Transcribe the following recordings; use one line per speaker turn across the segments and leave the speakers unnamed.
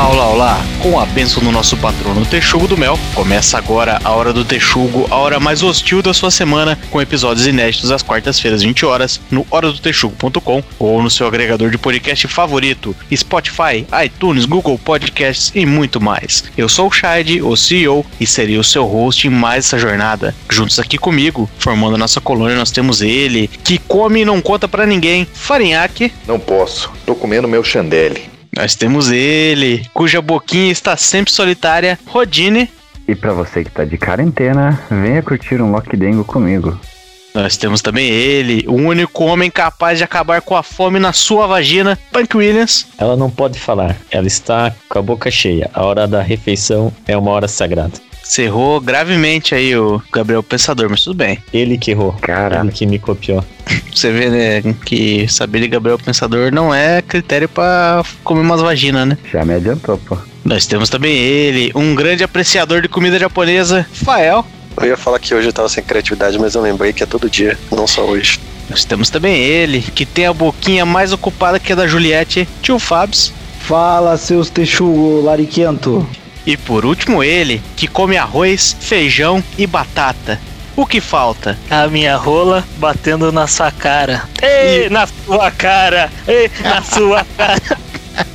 Olá, olá, olá! Com a bênção do nosso patrono Texugo do Mel, começa agora a Hora do Texugo, a hora mais hostil da sua semana, com episódios inéditos às quartas-feiras, 20 horas, no horadotexugo.com ou no seu agregador de podcast favorito, Spotify, iTunes, Google Podcasts e muito mais. Eu sou o Shade, o CEO, e serei o seu host em mais essa jornada. Juntos aqui comigo, formando a nossa colônia, nós temos ele, que come e não conta para ninguém, Farinhaque.
Não posso, tô comendo meu chandelle.
Nós temos ele, cuja boquinha está sempre solitária, Rodine.
E para você que tá de quarentena, venha curtir um Lockdengo comigo.
Nós temos também ele, o único homem capaz de acabar com a fome na sua vagina, Punk Williams.
Ela não pode falar, ela está com a boca cheia. A hora da refeição é uma hora sagrada.
Você errou gravemente aí o Gabriel Pensador, mas tudo bem.
Ele que errou.
Caralho.
Ele que me copiou.
Você vê, né, que saber de Gabriel Pensador não é critério pra comer umas vaginas, né?
Já me adiantou, pô.
Nós temos também ele, um grande apreciador de comida japonesa, Fael.
Eu ia falar que hoje eu tava sem criatividade, mas eu lembrei que é todo dia, não só hoje.
Nós temos também ele, que tem a boquinha mais ocupada que a da Juliette, tio Fabs.
Fala, seus texugo lariquento.
E por último ele, que come arroz, feijão e batata. O que falta?
A minha rola batendo na sua cara. Ei, na sua cara! Ei, na sua cara!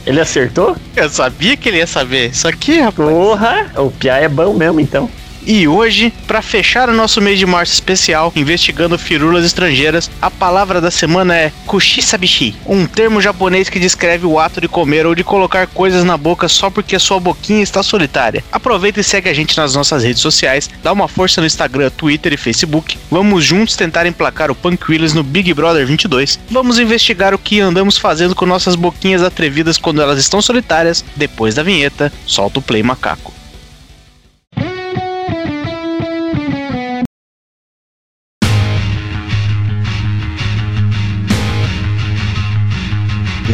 Ele acertou?
Eu sabia que ele ia saber. Isso aqui, rapaz.
Porra! O Pia é bom mesmo, então.
E hoje, para fechar o nosso mês de março especial, investigando firulas estrangeiras, a palavra da semana é kushisabishi, um termo japonês que descreve o ato de comer ou de colocar coisas na boca só porque a sua boquinha está solitária. Aproveita e segue a gente nas nossas redes sociais, dá uma força no Instagram, Twitter e Facebook. Vamos juntos tentar emplacar o Punk Willis no Big Brother 22. Vamos investigar o que andamos fazendo com nossas boquinhas atrevidas quando elas estão solitárias. Depois da vinheta, solta o play macaco.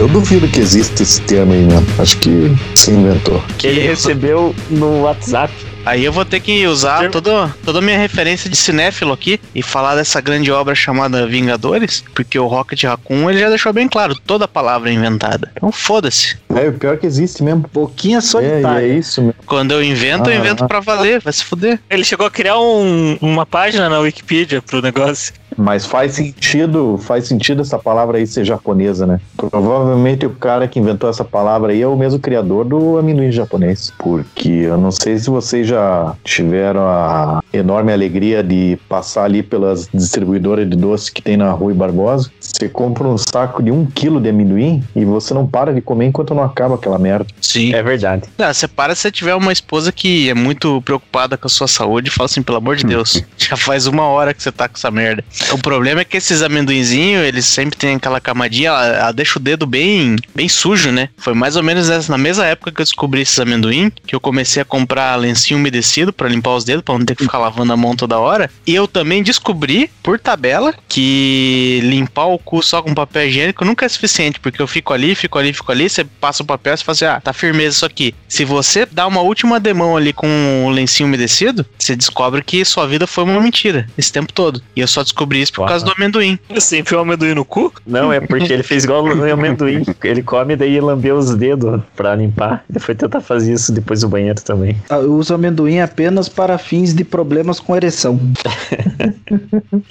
Eu duvido que exista esse termo aí, né? Acho que você inventou.
Ele recebeu no WhatsApp.
Aí eu vou ter que usar toda, toda a minha referência de cinéfilo aqui e falar dessa grande obra chamada Vingadores, porque o Rocket Raccoon ele já deixou bem claro, toda a palavra é inventada. Então foda-se.
É, o pior que existe mesmo.
Boquinha
É,
solitária.
e é isso mesmo.
Quando eu invento, eu
Ah.
invento pra valer, vai se fuder.
Ele chegou a criar um- uma página na Wikipedia pro negócio.
Mas faz sentido, faz sentido essa palavra aí ser japonesa, né? Provavelmente o cara que inventou essa palavra aí é o mesmo criador do amendoim japonês. Porque eu não sei se vocês já tiveram a enorme alegria de passar ali pelas distribuidoras de doce que tem na Rui Barbosa. Você compra um saco de um quilo de amendoim e você não para de comer enquanto não acaba aquela merda.
Sim.
É verdade.
Ah, você para se você tiver uma esposa que é muito preocupada com a sua saúde e fala assim, pelo amor de Deus, já faz uma hora que você tá com essa merda. O problema é que esses amendoinzinhos, eles sempre têm aquela camadinha, ela, ela deixa o dedo bem, bem sujo, né? Foi mais ou menos essa- na mesma época que eu descobri esses amendoim, que eu comecei a comprar lencinho umedecido pra limpar os dedos, pra não ter que ficar lavando a mão toda hora. E eu também descobri, por tabela, que limpar o cu só com papel higiênico nunca é suficiente, porque eu fico ali, fico ali, fico ali, você passa o papel e você fala assim, ah, tá firmeza isso aqui. Se você dá uma última demão ali com o lencinho umedecido, você descobre que sua vida foi uma mentira esse tempo todo. E eu só descobri isso por
Uau.
causa do amendoim.
Você enfiou o amendoim no cu?
Não, é porque ele fez igual no amendoim. Ele come e daí lambeu os dedos pra limpar. Ele foi tentar fazer isso depois do banheiro também.
Ah, Eu uso amendoim apenas para fins de problemas com ereção.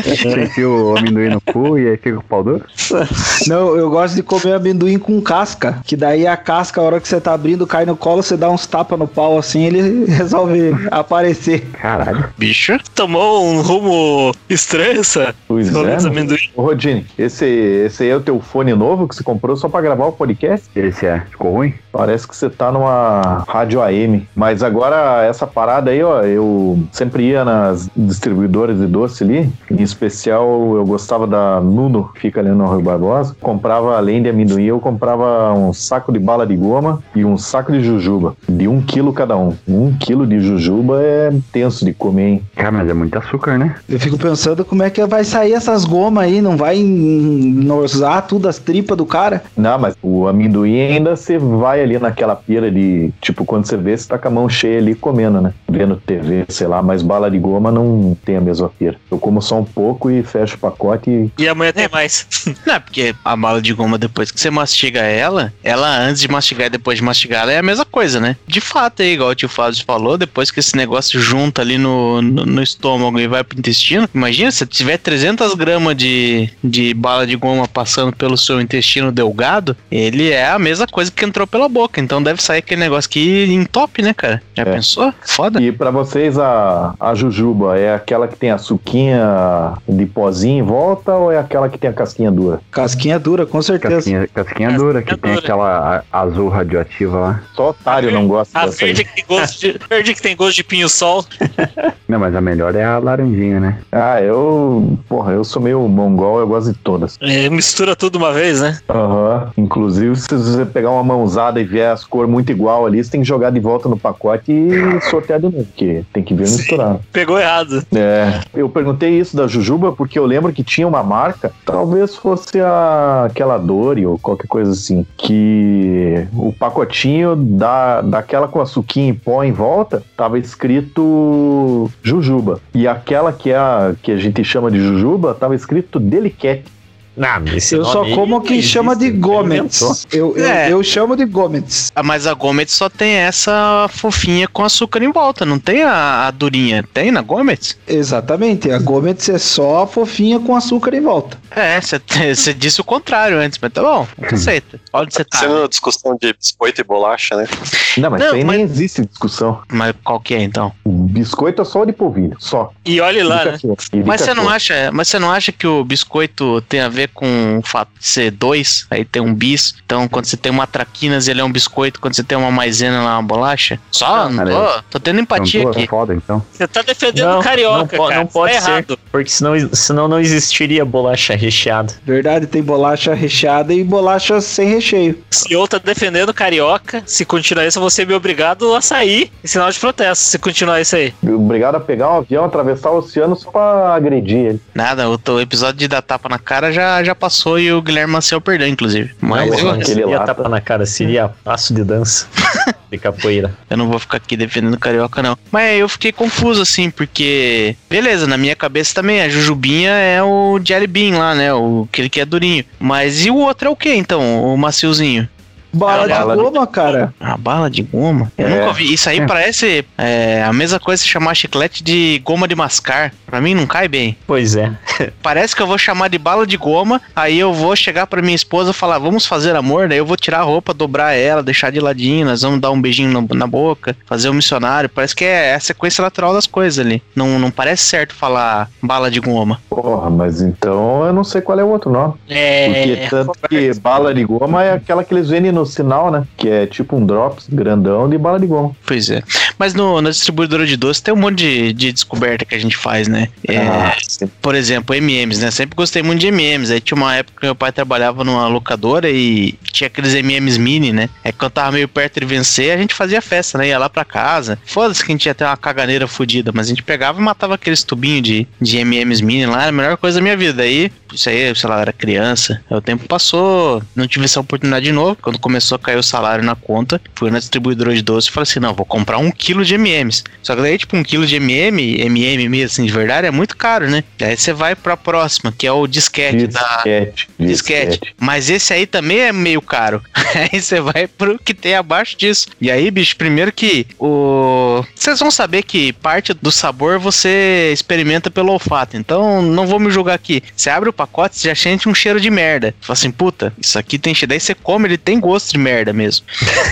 Você enfia o amendoim no cu e aí fica o pau duro?
Não, eu gosto de comer amendoim com casca. Que daí a casca, a hora que você tá abrindo, cai no colo, você dá uns tapas no pau assim, ele resolve aparecer.
Caralho.
Bicho.
Tomou um rumo estranho, essa?
Pois é. né?
amendoim.
Ô, Rodine, esse, esse aí é o teu fone novo que você comprou só pra gravar o podcast?
Esse é. Ficou ruim?
Parece que você tá numa rádio AM. Mas agora, essa parada aí, ó, eu sempre ia nas distribuidoras de doce ali. Em especial, eu gostava da Nuno, que fica ali no Rio Barbosa. Comprava, além de amendoim, eu comprava um saco de bala de goma e um saco de jujuba. De um quilo cada um. Um quilo de jujuba é tenso de comer, hein?
Cara, mas é muito açúcar, né?
Eu fico pensando como é que vai sair essas gomas aí, não vai nosar tudo as tripas do cara?
Não, mas o amendoim ainda você vai ali naquela pira de, tipo, quando você vê, você tá com a mão cheia ali comendo, né? Vendo TV, sei lá, mas bala de goma não tem a mesma pira. Eu como só um pouco e fecho o pacote e
E amanhã tem mais.
Não, é porque a bala de goma, depois que você mastiga ela, ela antes de mastigar e depois de mastigar, ela é a mesma coisa, né? De fato, aí, igual o tio Fábio falou, depois que esse negócio junta ali no, no, no estômago e vai pro intestino, imagina se tiver 300 gramas de, de bala de goma passando pelo seu intestino delgado, ele é a mesma coisa que entrou pela boca. Então deve sair aquele negócio que entope, né, cara? Já
É.
pensou? Foda.
E pra vocês, a, a jujuba é aquela que tem a suquinha de pozinho em volta ou é aquela que tem a casquinha dura?
Casquinha dura, com certeza.
Casquinha, casquinha dura, que tem
dura.
aquela azul radioativa lá.
Só otário não gosta
A
dessa aí.
verde que tem gosto de, verde que tem gosto de pinho-sol.
Não, mas a melhor é a laranjinha, né?
Ah, eu. Porra, eu sou meio mongol, eu gosto de todas.
É, mistura tudo uma vez, né?
Aham. Inclusive, se você pegar uma mãozada e vier as cores muito igual ali, você tem que jogar de volta no pacote e sortear de novo, porque tem que vir
Sim.
misturado.
Pegou errado.
É, eu perguntei isso da Jujuba porque eu lembro que tinha uma marca, talvez fosse a, aquela Dori ou qualquer coisa assim, que o pacotinho da, daquela com açuquinha em pó em volta tava escrito Jujuba. E aquela que, é a, que a gente chama de Jujuba tava escrito Delicate.
Não, esse
Eu só como quem
existe,
chama de
ele
Gomets. Eu, eu,
É.
eu chamo de Gomets.
Ah, Mas a Gomet só tem essa fofinha com açúcar em volta, não tem a, a durinha. Tem na Gomet?
Exatamente. A Gomets é só a fofinha com açúcar em volta.
É, você disse o contrário antes, mas tá bom, aceita. Olha onde você tá.
Sendo discussão de biscoito e bolacha, né?
Não, mas
Não,
aí
mas-
nem existe discussão.
Mas qual que é então?
O biscoito é só de polvilho, só.
E olhe lá, né?
de
Mas você não
cachorro.
acha, mas você não acha que o biscoito tem a ver com o fato de ser dois, aí tem um bis. Então, quando você tem uma traquinas, ele é um biscoito, quando você tem uma maisena, ela é uma bolacha? Só, não
cara,
tô, tô tendo empatia
Então, pô,
aqui.
foda, então.
Você tá defendendo
Não,
o carioca,
não,
cara.
não pode
tá
ser,
errado.
porque senão, senão não existiria bolacha recheada.
Verdade, tem bolacha recheada e bolacha sem recheio.
Se eu tá defendendo o carioca, se continuar isso, eu vou ser me obrigado a sair em sinal de protesto, se continuar isso aí.
Obrigado a pegar um avião, atravessar o oceano só pra agredir ele.
Nada, o, o episódio de dar tapa na cara já, já passou e o Guilherme Maciel perdeu, inclusive. Mas
Não,
eu,
aquele
seria
lá
tapa na cara, seria passo de dança de capoeira.
eu não vou ficar aqui defendendo o carioca, não. Mas eu fiquei confuso, assim, porque. Beleza, na minha cabeça também, a Jujubinha é o Jelly Bean lá, né? O, aquele que é durinho. Mas e o outro é o que então? O maciozinho?
Bala de
Bala de-
goma, cara.
A bala de goma? Eu
É.
nunca ouvi. Isso aí
É.
parece é, a mesma coisa que chamar chiclete de goma de mascar. Pra mim não cai bem.
Pois é.
Parece que eu vou chamar de bala de goma, aí eu vou chegar pra minha esposa e falar, vamos fazer amor, daí eu vou tirar a roupa, dobrar ela, deixar de ladinho, nós vamos dar um beijinho no- na boca, fazer o missionário. Parece que é a sequência natural das coisas ali. Não, não parece certo falar bala de goma.
Porra, mas então eu não sei qual é o outro nome. Porque
É.
tanto que bala de goma é aquela que eles vendem no sinal, né? Que é tipo um drops grandão de bala de goma.
Pois é. Mas no, na distribuidora de doce tem um monte de, de descoberta que a gente faz, né? É,
Ah,
por exemplo, MMs, né? Sempre gostei muito de MMs. Aí tinha uma época que meu pai trabalhava numa locadora e tinha aqueles MMs mini, né? É que quando tava meio perto de vencer, a gente fazia festa, né? Ia lá pra casa. Foda-se que a gente ia ter uma caganeira fodida, mas a gente pegava e matava aqueles tubinhos de, de MMs mini lá, era a melhor coisa da minha vida. Aí, isso aí, sei lá, era criança. Aí o tempo passou, não tive essa oportunidade de novo. Quando começou a cair o salário na conta, fui na distribuidora de doce e falei assim: não, vou comprar um quilo de MMs. Só que daí, tipo, um quilo de MM, MM assim, de verdade, é muito caro, né? Aí você vai pra próxima, que é o disquete da.
Disquete.
Disquete. Mas esse aí também é meio caro. aí você vai pro que tem abaixo disso. E aí, bicho, primeiro que o. Vocês vão saber que parte do sabor você experimenta pelo olfato. Então, não vou me julgar aqui. Você abre o pacote, você já sente um cheiro de merda. Fala assim, puta, isso aqui tem cheiro. Daí você come, ele tem gosto de merda mesmo.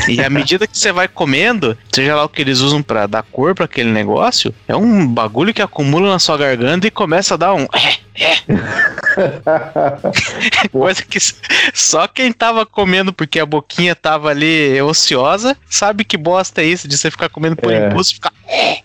e à medida que você vai comendo, seja lá o que eles usam pra dar cor pra aquele negócio, é um bagulho que acumula na sua garganta e começa a dar um. Coisa que só quem tava comendo porque a boquinha tava ali ociosa sabe que bosta é isso de você ficar comendo por
É.
impulso e ficar.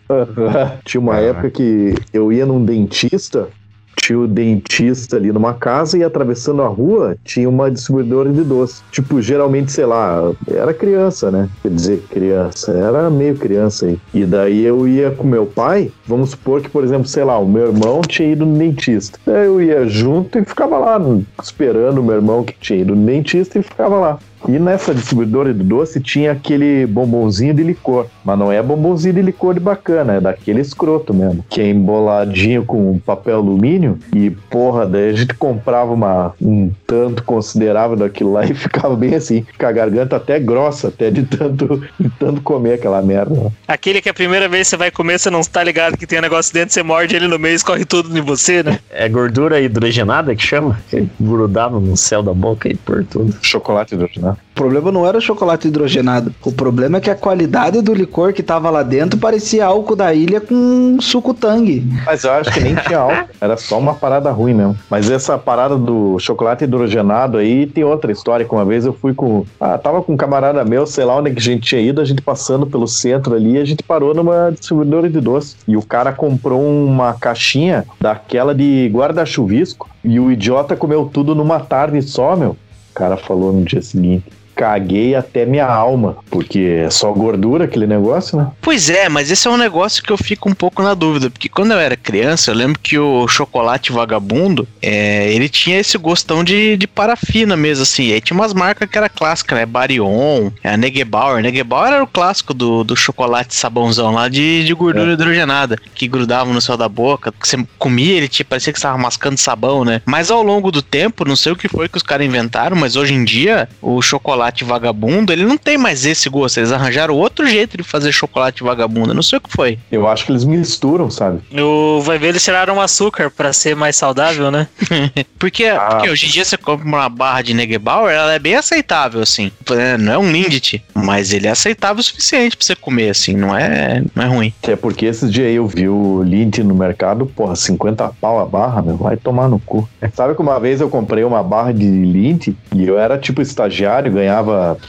Tinha uma época que eu ia num dentista, tinha o dentista ali numa casa e atravessando a rua tinha uma distribuidora de doce. Tipo, geralmente, sei lá, era criança, né? Quer dizer, criança, era meio criança aí. E daí eu ia com meu pai, vamos supor que, por exemplo, sei lá, o meu irmão tinha ido no dentista. Daí eu ia junto e ficava lá, esperando o meu irmão que tinha ido no dentista e ficava lá. E nessa distribuidora de doce tinha aquele bombonzinho de licor. Mas não é bombonzinho de licor de bacana, é daquele escroto mesmo. Que é emboladinho com papel alumínio. E, porra, daí a gente comprava uma, um tanto considerável daquilo lá e ficava bem assim, com a garganta até grossa, até de tanto, de tanto comer aquela merda.
Aquele que a primeira vez que você vai comer, você não tá ligado que tem um negócio dentro, você morde ele no meio e escorre tudo em você, né?
É gordura hidrogenada que chama? Que grudava no céu da boca e por tudo.
Chocolate hidrogenado.
O problema não era o chocolate hidrogenado. O problema é que a qualidade do licor que tava lá dentro parecia álcool da ilha com suco tangue.
Mas eu acho que nem tinha álcool, era só uma parada ruim mesmo. Mas essa parada do chocolate hidrogenado aí tem outra história. Que uma vez eu fui com. Ah, tava com um camarada meu, sei lá onde que a gente tinha ido, a gente passando pelo centro ali, a gente parou numa distribuidora de doce. E o cara comprou uma caixinha daquela de guarda-chuvisco. E o idiota comeu tudo numa tarde só, meu. O cara falou no dia seguinte. Caguei até minha alma, porque é só gordura aquele negócio, né?
Pois é, mas esse é um negócio que eu fico um pouco na dúvida, porque quando eu era criança, eu lembro que o chocolate vagabundo, é, ele tinha esse gostão de, de parafina mesmo, assim. Aí tinha umas marcas que era clássica, né? Barion, a Negebauer. Negebauer era o clássico do, do chocolate sabãozão lá de, de gordura hidrogenada, que grudava no céu da boca, que você comia, ele tinha, parecia que você estava mascando sabão, né? Mas ao longo do tempo, não sei o que foi que os caras inventaram, mas hoje em dia, o chocolate vagabundo, ele não tem mais esse gosto. Eles arranjaram outro jeito de fazer chocolate vagabundo. Não sei o que foi.
Eu acho que eles misturam, sabe?
O, vai ver, eles tiraram o açúcar pra ser mais saudável, né?
Porque,
Ah.
porque hoje em dia você compra uma barra de Negebauer, ela é bem aceitável, assim. Não é um Lindt, mas ele é aceitável o suficiente pra você comer, assim. Não é, não é ruim.
Até porque esses dias aí eu vi o Lindt no mercado, porra, 50 pau a barra, meu, vai tomar no cu. Sabe que uma vez eu comprei uma barra de Lindt e eu era tipo estagiário, ganhava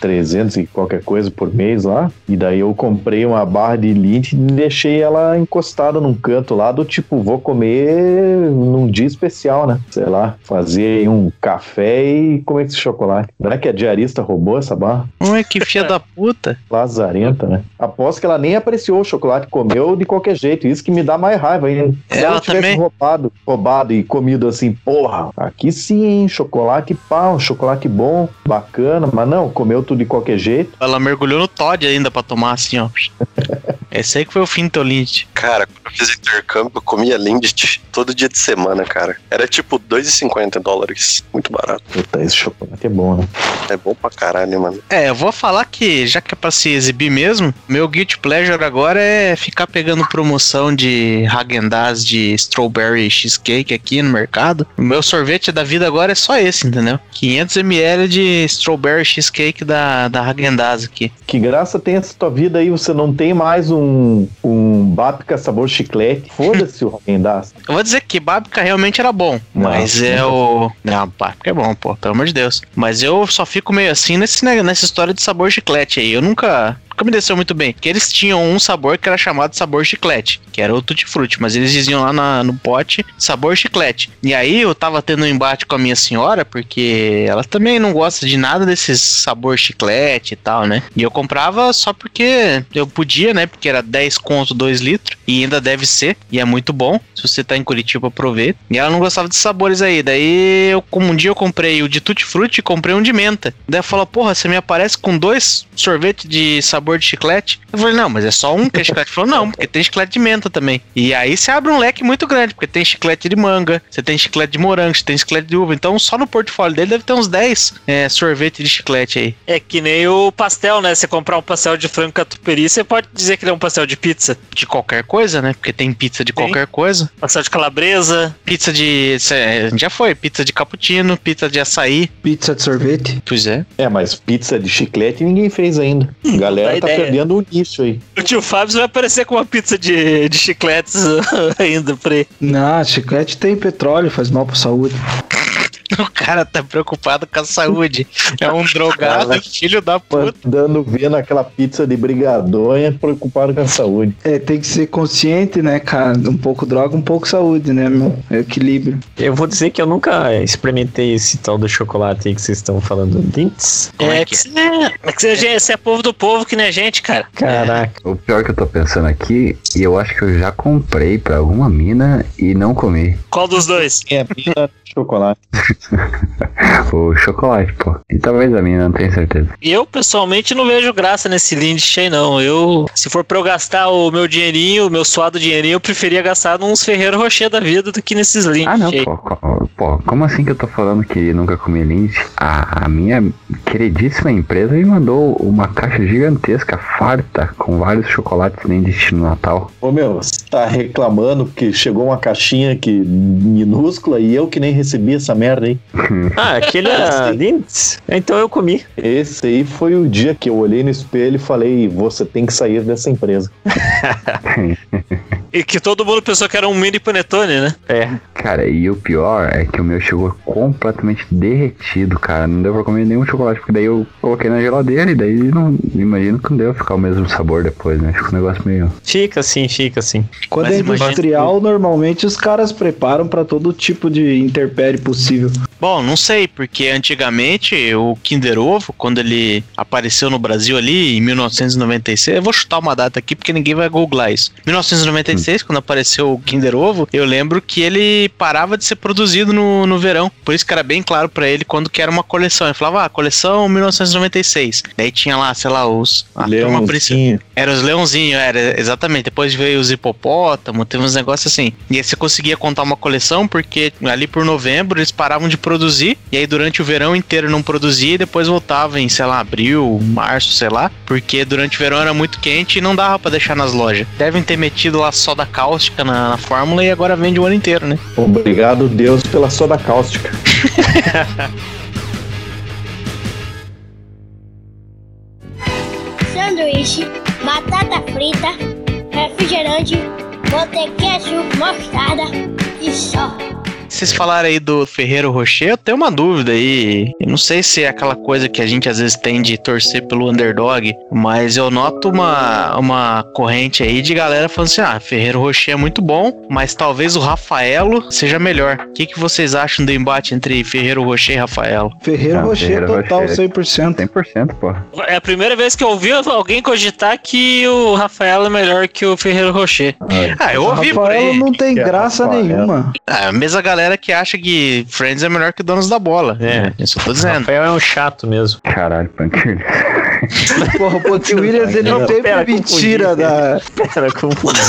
300 e qualquer coisa por mês lá, e daí eu comprei uma barra de Lindt e deixei ela encostada num canto lá do tipo, vou comer num dia especial, né? Sei lá, fazer aí um café e comer esse chocolate. Não é que a diarista roubou essa barra?
Não é que filha da puta.
Lazarenta, né? Aposto que ela nem apreciou o chocolate, comeu de qualquer jeito. Isso que me dá mais raiva ainda. Se
Ela
ela tivesse
também.
roubado, roubado e comido assim, porra, aqui sim, hein, chocolate pau, chocolate bom, bacana, mas não, comeu tudo de qualquer jeito.
Ela mergulhou no Todd ainda pra tomar assim, ó. Esse aí que foi o fim do teu Lindt.
Cara, quando eu fiz intercâmbio, eu comia Lindt todo dia de semana, cara. Era tipo 2,50 dólares. Muito barato.
Puta, esse chocolate é bom, né?
É bom pra caralho, mano.
É, eu vou falar que, já que é pra se exibir mesmo, meu guilty pleasure agora é ficar pegando promoção de Häagen-Dazs de strawberry cheesecake aqui no mercado. O meu sorvete da vida agora é só esse, entendeu? 500ml de strawberry cheesecake da, da Häagen-Dazs aqui.
Que graça tem essa tua vida aí, você não tem mais um, um Babka sabor chiclete. Foda-se o Häagen-Dazs.
Eu vou dizer que Babka realmente era bom,
Não,
mas é o... Não, Babka é bom, pô, pelo amor de Deus. Mas eu só fico meio assim nesse, ne- nessa história de sabor chiclete aí. Eu nunca... Nunca me desceu muito bem. Que eles tinham um sabor que era chamado sabor chiclete, que era o tutti frutti, mas eles diziam lá na- no pote sabor chiclete. E aí eu tava tendo um embate com a minha senhora, porque ela também não gosta de nada desses sabor chiclete e tal, né? E eu comprava só porque eu podia, né? Porque era 10 conto 2 litros, e ainda deve ser, e é muito bom. Se você tá em Curitiba, aproveita. E ela não gostava desses sabores aí. Daí, eu, um dia eu comprei o de tutti frutti e comprei um de menta. Daí ela falou, porra, você me aparece com dois sorvetes de sabor de chiclete? Eu falei, não, mas é só um que é chiclete. Ele falou, não, porque tem chiclete de menta também. E aí você abre um leque muito grande, porque tem chiclete de manga, você tem chiclete de morango, você tem chiclete de uva. Então, só no portfólio dele deve ter uns 10 é, sorvetes de chiclete aí.
É que nem o pastel, né? Você comprar um pastel de frango catupiry, você pode dizer que ele é um pastel de pizza.
De qualquer coisa, né? Porque tem pizza de qualquer coisa.
Pastel de calabresa.
Pizza de. cê- Já foi, pizza de cappuccino, pizza de açaí.
Pizza de sorvete.
Pois é.
É, mas pizza de chiclete ninguém fez ainda. Galera
dá
tá
ideia.
perdendo o nicho aí.
O tio Fábio vai aparecer com uma pizza de, de chicletes ainda pra ele.
Não, chiclete tem petróleo, faz mal pra saúde.
O cara tá preocupado com a saúde. É um drogado, filho da puta.
Dando ver naquela pizza de brigadonha, preocupado com a saúde.
É, tem que ser consciente, né, cara? Um pouco droga, um pouco saúde, né, meu? É equilíbrio.
Eu vou dizer que eu nunca experimentei esse tal do chocolate aí que vocês estão falando. Dentes?
É
é,
que
é, é que você, você é povo do povo que nem a gente, cara.
Caraca.
O pior que eu tô pensando aqui, e eu acho que eu já comprei pra alguma mina e não comi.
Qual dos dois?
É, mina chocolate.
o chocolate, pô. E talvez a minha, não tenho certeza.
Eu, pessoalmente, não vejo graça nesse Lindt aí, não. Eu, se for pra eu gastar o meu dinheirinho, o meu suado dinheirinho, eu preferia gastar nos Ferreiro Rocher da vida do que nesses Lindt
Ah, não, pô, pô. Como assim que eu tô falando que nunca comi Lindt? A, a minha queridíssima empresa me mandou uma caixa gigantesca, farta, com vários chocolates Lindt no Natal.
Ô meu, você tá reclamando porque chegou uma caixinha que minúscula e eu que nem recebi essa merda aí.
Ah, aquele era Lindt? Então eu comi.
Esse aí foi o dia que eu olhei no espelho e falei, você tem que sair dessa empresa.
E que todo mundo pensou que era um mini panetone, né?
É.
Cara, e o pior é que o meu chegou completamente derretido, cara. Não deu pra comer nenhum chocolate, porque daí eu coloquei na geladeira e daí não imagino que não deu ficar o mesmo sabor depois, né? Fica um negócio meio.
Fica assim, fica assim.
Quando
Mas
é
imagina-
industrial, normalmente os caras preparam pra todo tipo de interpérie possível.
Bom, não sei, porque antigamente o Kinder Ovo, quando ele apareceu no Brasil ali em 1996, eu vou chutar uma data aqui porque ninguém vai googlar isso. 1996, quando apareceu o Kinder Ovo, eu lembro que ele parava de ser produzido no, no verão. Por isso que era bem claro pra ele quando que era uma coleção. Ele falava, ah, coleção 1996. Daí tinha lá, sei lá, os. a turma principal.
Leãozinho.
Era os leãozinhos, era exatamente. Depois veio os hipopótamos, teve uns negócios assim. E aí você conseguia contar uma coleção, porque ali por novembro eles paravam de produzir, e aí durante o verão inteiro não produzia, e depois voltava em, sei lá, abril, março, sei lá, porque durante o verão era muito quente e não dava pra deixar nas lojas. Devem ter metido lá soda cáustica na, na fórmula e agora vende o ano inteiro, né?
Obrigado, Deus, pela soda cáustica.
sanduíche, batata frita, refrigerante, botei ketchup, mostarda e só.
Vocês falaram aí do Ferreiro Rocher, eu tenho uma dúvida aí. Eu não sei se é aquela coisa que a gente às vezes tem de torcer pelo underdog, mas eu noto uma, uma corrente aí de galera falando assim: ah, Ferreiro Rocher é muito bom, mas talvez o Rafaelo seja melhor. O que, que vocês acham do embate entre Ferreiro Rocher e Rafaelo?
Ferreiro
Ah,
Rocher
Ferreiro
total,
Rocher.
100%.
100%, pô.
É a primeira vez que eu ouvi alguém cogitar que o Rafael é melhor que o Ferreiro Rocher.
Ah, eu ouvi por
Rafael
aí.
não tem
Que é
graça
Rafael.
nenhuma.
Ah, a mesma galera que acha que Friends é melhor que Donos da Bola.
É.
Isso eu tô dizendo.
Rafael é um chato mesmo.
Caralho, Punk.
Porra, o Ponte Williams, ele
Não,
sempre
pera,
me
confundi.
tira da.
Pera, confundi.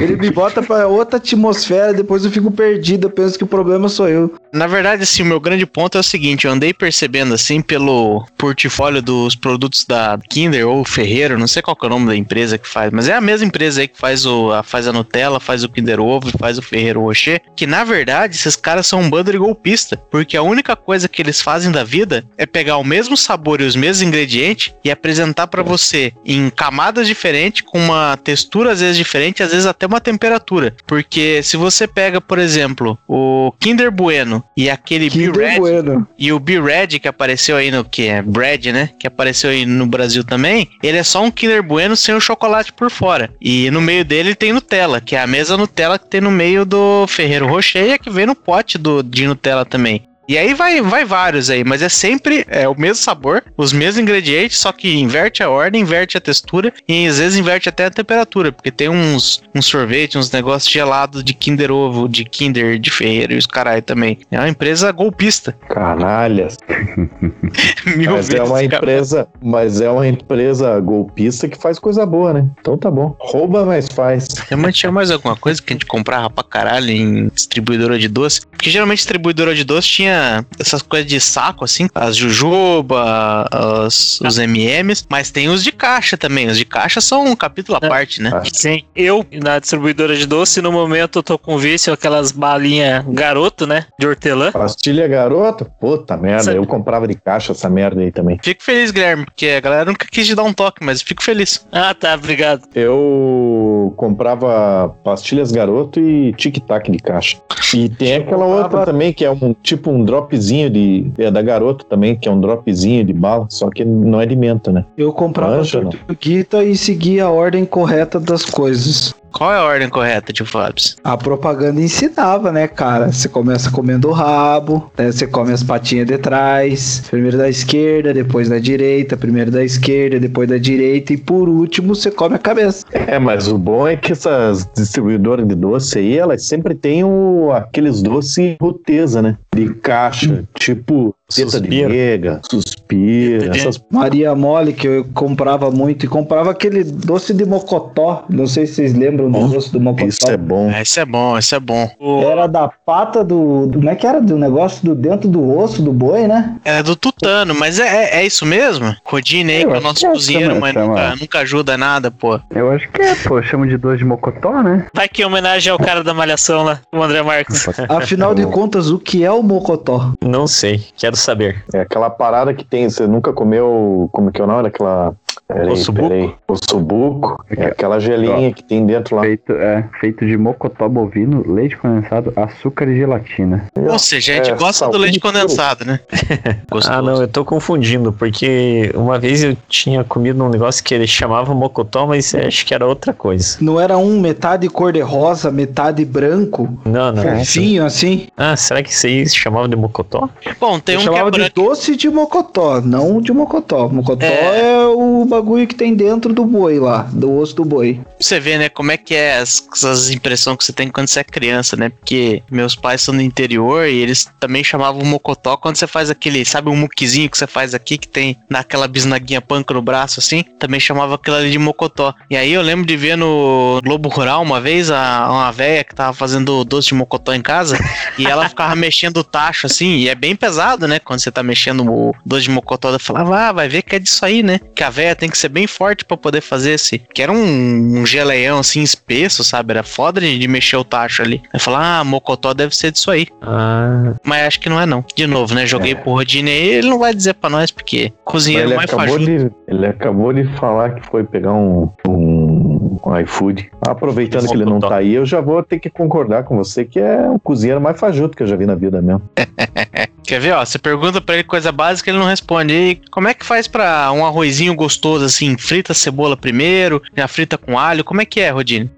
Ele me bota pra outra atmosfera, depois eu fico perdido. Eu penso que o problema sou eu.
Na verdade, assim, o meu grande ponto é o seguinte, eu andei percebendo, assim, pelo portfólio dos produtos da Kinder ou Ferreiro, não sei qual que é o nome da empresa que faz, mas é a mesma empresa aí que faz, o, a, faz a Nutella, faz o Kinder Ovo e faz o Ferreiro Rocher, que na verdade, esses caras são um bando de golpista, porque a única coisa que eles fazem da vida é pegar o mesmo sabor e os mesmos ingredientes e apresentar pra você em camadas diferentes, com uma textura às vezes diferente, às vezes até uma temperatura, porque se você pega, por exemplo, o Kinder Bueno e aquele
Que
B-Red,
bueno.
e o B-Red que apareceu aí no que é Bread, né? Que apareceu aí no Brasil também. Ele é só um Kinder Bueno sem o chocolate por fora. E no meio dele tem Nutella, que é a mesma Nutella que tem no meio do Ferreiro Rocher e a que vem no pote do, de Nutella também. E aí vai, vai vários aí, mas é sempre é, o mesmo sabor, os mesmos ingredientes, só que inverte a ordem, inverte a textura e às vezes inverte até a temperatura, porque tem uns, uns sorvete, uns negócios gelados de Kinder Ovo, de Kinder de Ferreiro e os caralho também. É uma empresa golpista.
Canalhas.
Mil
Mas é
vezes,
uma
cara.
empresa, mas é uma empresa golpista que faz coisa boa, né? Então tá bom. Rouba, mas faz.
Realmente tinha mais alguma coisa que a gente comprava pra caralho em distribuidora de doce? Porque geralmente distribuidora de doce tinha essas coisas de saco, assim, as jujuba, as- os MMs, mas tem os de caixa também. Os de caixa são um capítulo à
É.
parte, né?
Sim. Eu, na distribuidora de doce, no momento eu tô com vício aquelas balinhas garoto, né? De hortelã.
Pastilha garoto? Puta merda,
Sabe-
eu comprava de caixa essa merda aí também.
Fico feliz, Guilherme, porque a galera nunca quis te dar um toque, mas fico feliz.
Ah, tá, obrigado.
Eu comprava pastilhas garoto e tic-tac de caixa. E tem aquela outra também que é um tipo um dropzinho de. É da garoto também, que é um dropzinho de bala, só que não é de menta, né?
Eu comprava
Manja, não?
tortuguita e seguia a ordem correta das coisas.
Qual é a ordem correta, tio Fábio?
A propaganda ensinava, né, cara? Você começa comendo o rabo, né? você come as patinhas de trás, primeiro da esquerda, depois da direita, primeiro da esquerda, depois da direita e por último você come a cabeça.
É, mas o bom é que essas distribuidoras de doce aí, elas sempre têm o, aqueles doces roteza, né? De caixa, tipo teta de nega, suspiro,
Entendi.
essas
Maria Mole, que eu comprava muito, e comprava aquele doce de mocotó. Não sei se vocês lembram do
Bom,
doce do mocotó.
isso é bom.
Ah, Esse é bom, esse é bom.
Era da pata do, do. Como é que era? Do negócio do dentro do osso do boi, né?
É do tutano, mas é, é, é isso mesmo? Rodine aí, que é o nosso
que é,
cozinheiro, mas nunca, nunca ajuda nada, pô.
Eu acho que é, pô, chama de doce de mocotó, né?
Vai que em homenagem ao cara da malhação lá, o André Marques.
Afinal de contas, o que é o mocotó?
Não sei, quero saber.
É aquela parada que tem, você nunca comeu, como que é o nome daquela... Peraí,
Ossobuco?
peraí. Ossobuco. É aquela gelinha que tem dentro lá.
Feito, é, feito de mocotó bovino, leite condensado, açúcar e gelatina.
Ou seja, a gente
É,
gosta do leite condensado, né?
Ah, não, eu tô confundindo, porque uma vez eu tinha comido um negócio que ele chamava mocotó, mas acho que era outra coisa.
Não era um metade cor-de-rosa, metade branco?
Não, não.
Fofinho assim?
Ah, será que isso aí se chamava de mocotó?
Bom, tem
Eu
um que é
chamava de
branco.
doce de mocotó, não de mocotó. Mocotó
É.
é. o bagulho que tem dentro do boi lá, do osso do boi.
Você ver, né, como é que é as- essas impressões que você tem quando você é criança, né? Porque meus pais são do interior e eles também chamavam mocotó quando você faz aquele, sabe, um muquizinho que você faz aqui, que tem naquela bisnaguinha panca no braço, assim, também chamava aquilo ali de mocotó. E aí eu lembro de ver no Globo Rural uma vez a, uma véia que tava fazendo doce de mocotó em casa e ela ficava mexendo o tacho, assim, e é bem pesado, né? Quando você tá mexendo o doce de mocotó, eu falava, ah, vai ver que é disso aí, né? Que a véia tem que ser bem forte pra poder fazer esse. Que era um, um geleião assim espesso, sabe? Era foda de, de mexer o tacho ali. Aí falar, ah, mocotó deve ser disso aí.
Ah,
Mas acho que não é, não. De novo, né? Joguei pro Rodine aí, ele não vai dizer pra nós, porque cozinheiro
ele
mais
acabou,
fajuto.
de, ele acabou de falar que foi pegar um, um, um iFood. Aproveitando que ele não tá aí, eu já vou ter que concordar com você que é o cozinheiro mais fajuto que eu já vi na vida mesmo.
Quer ver, ó? Você pergunta pra ele coisa básica, ele não responde. E como é que faz pra um arrozinho gostoso assim? Frita a cebola primeiro, já frita com alho? Como é que é, Rodine?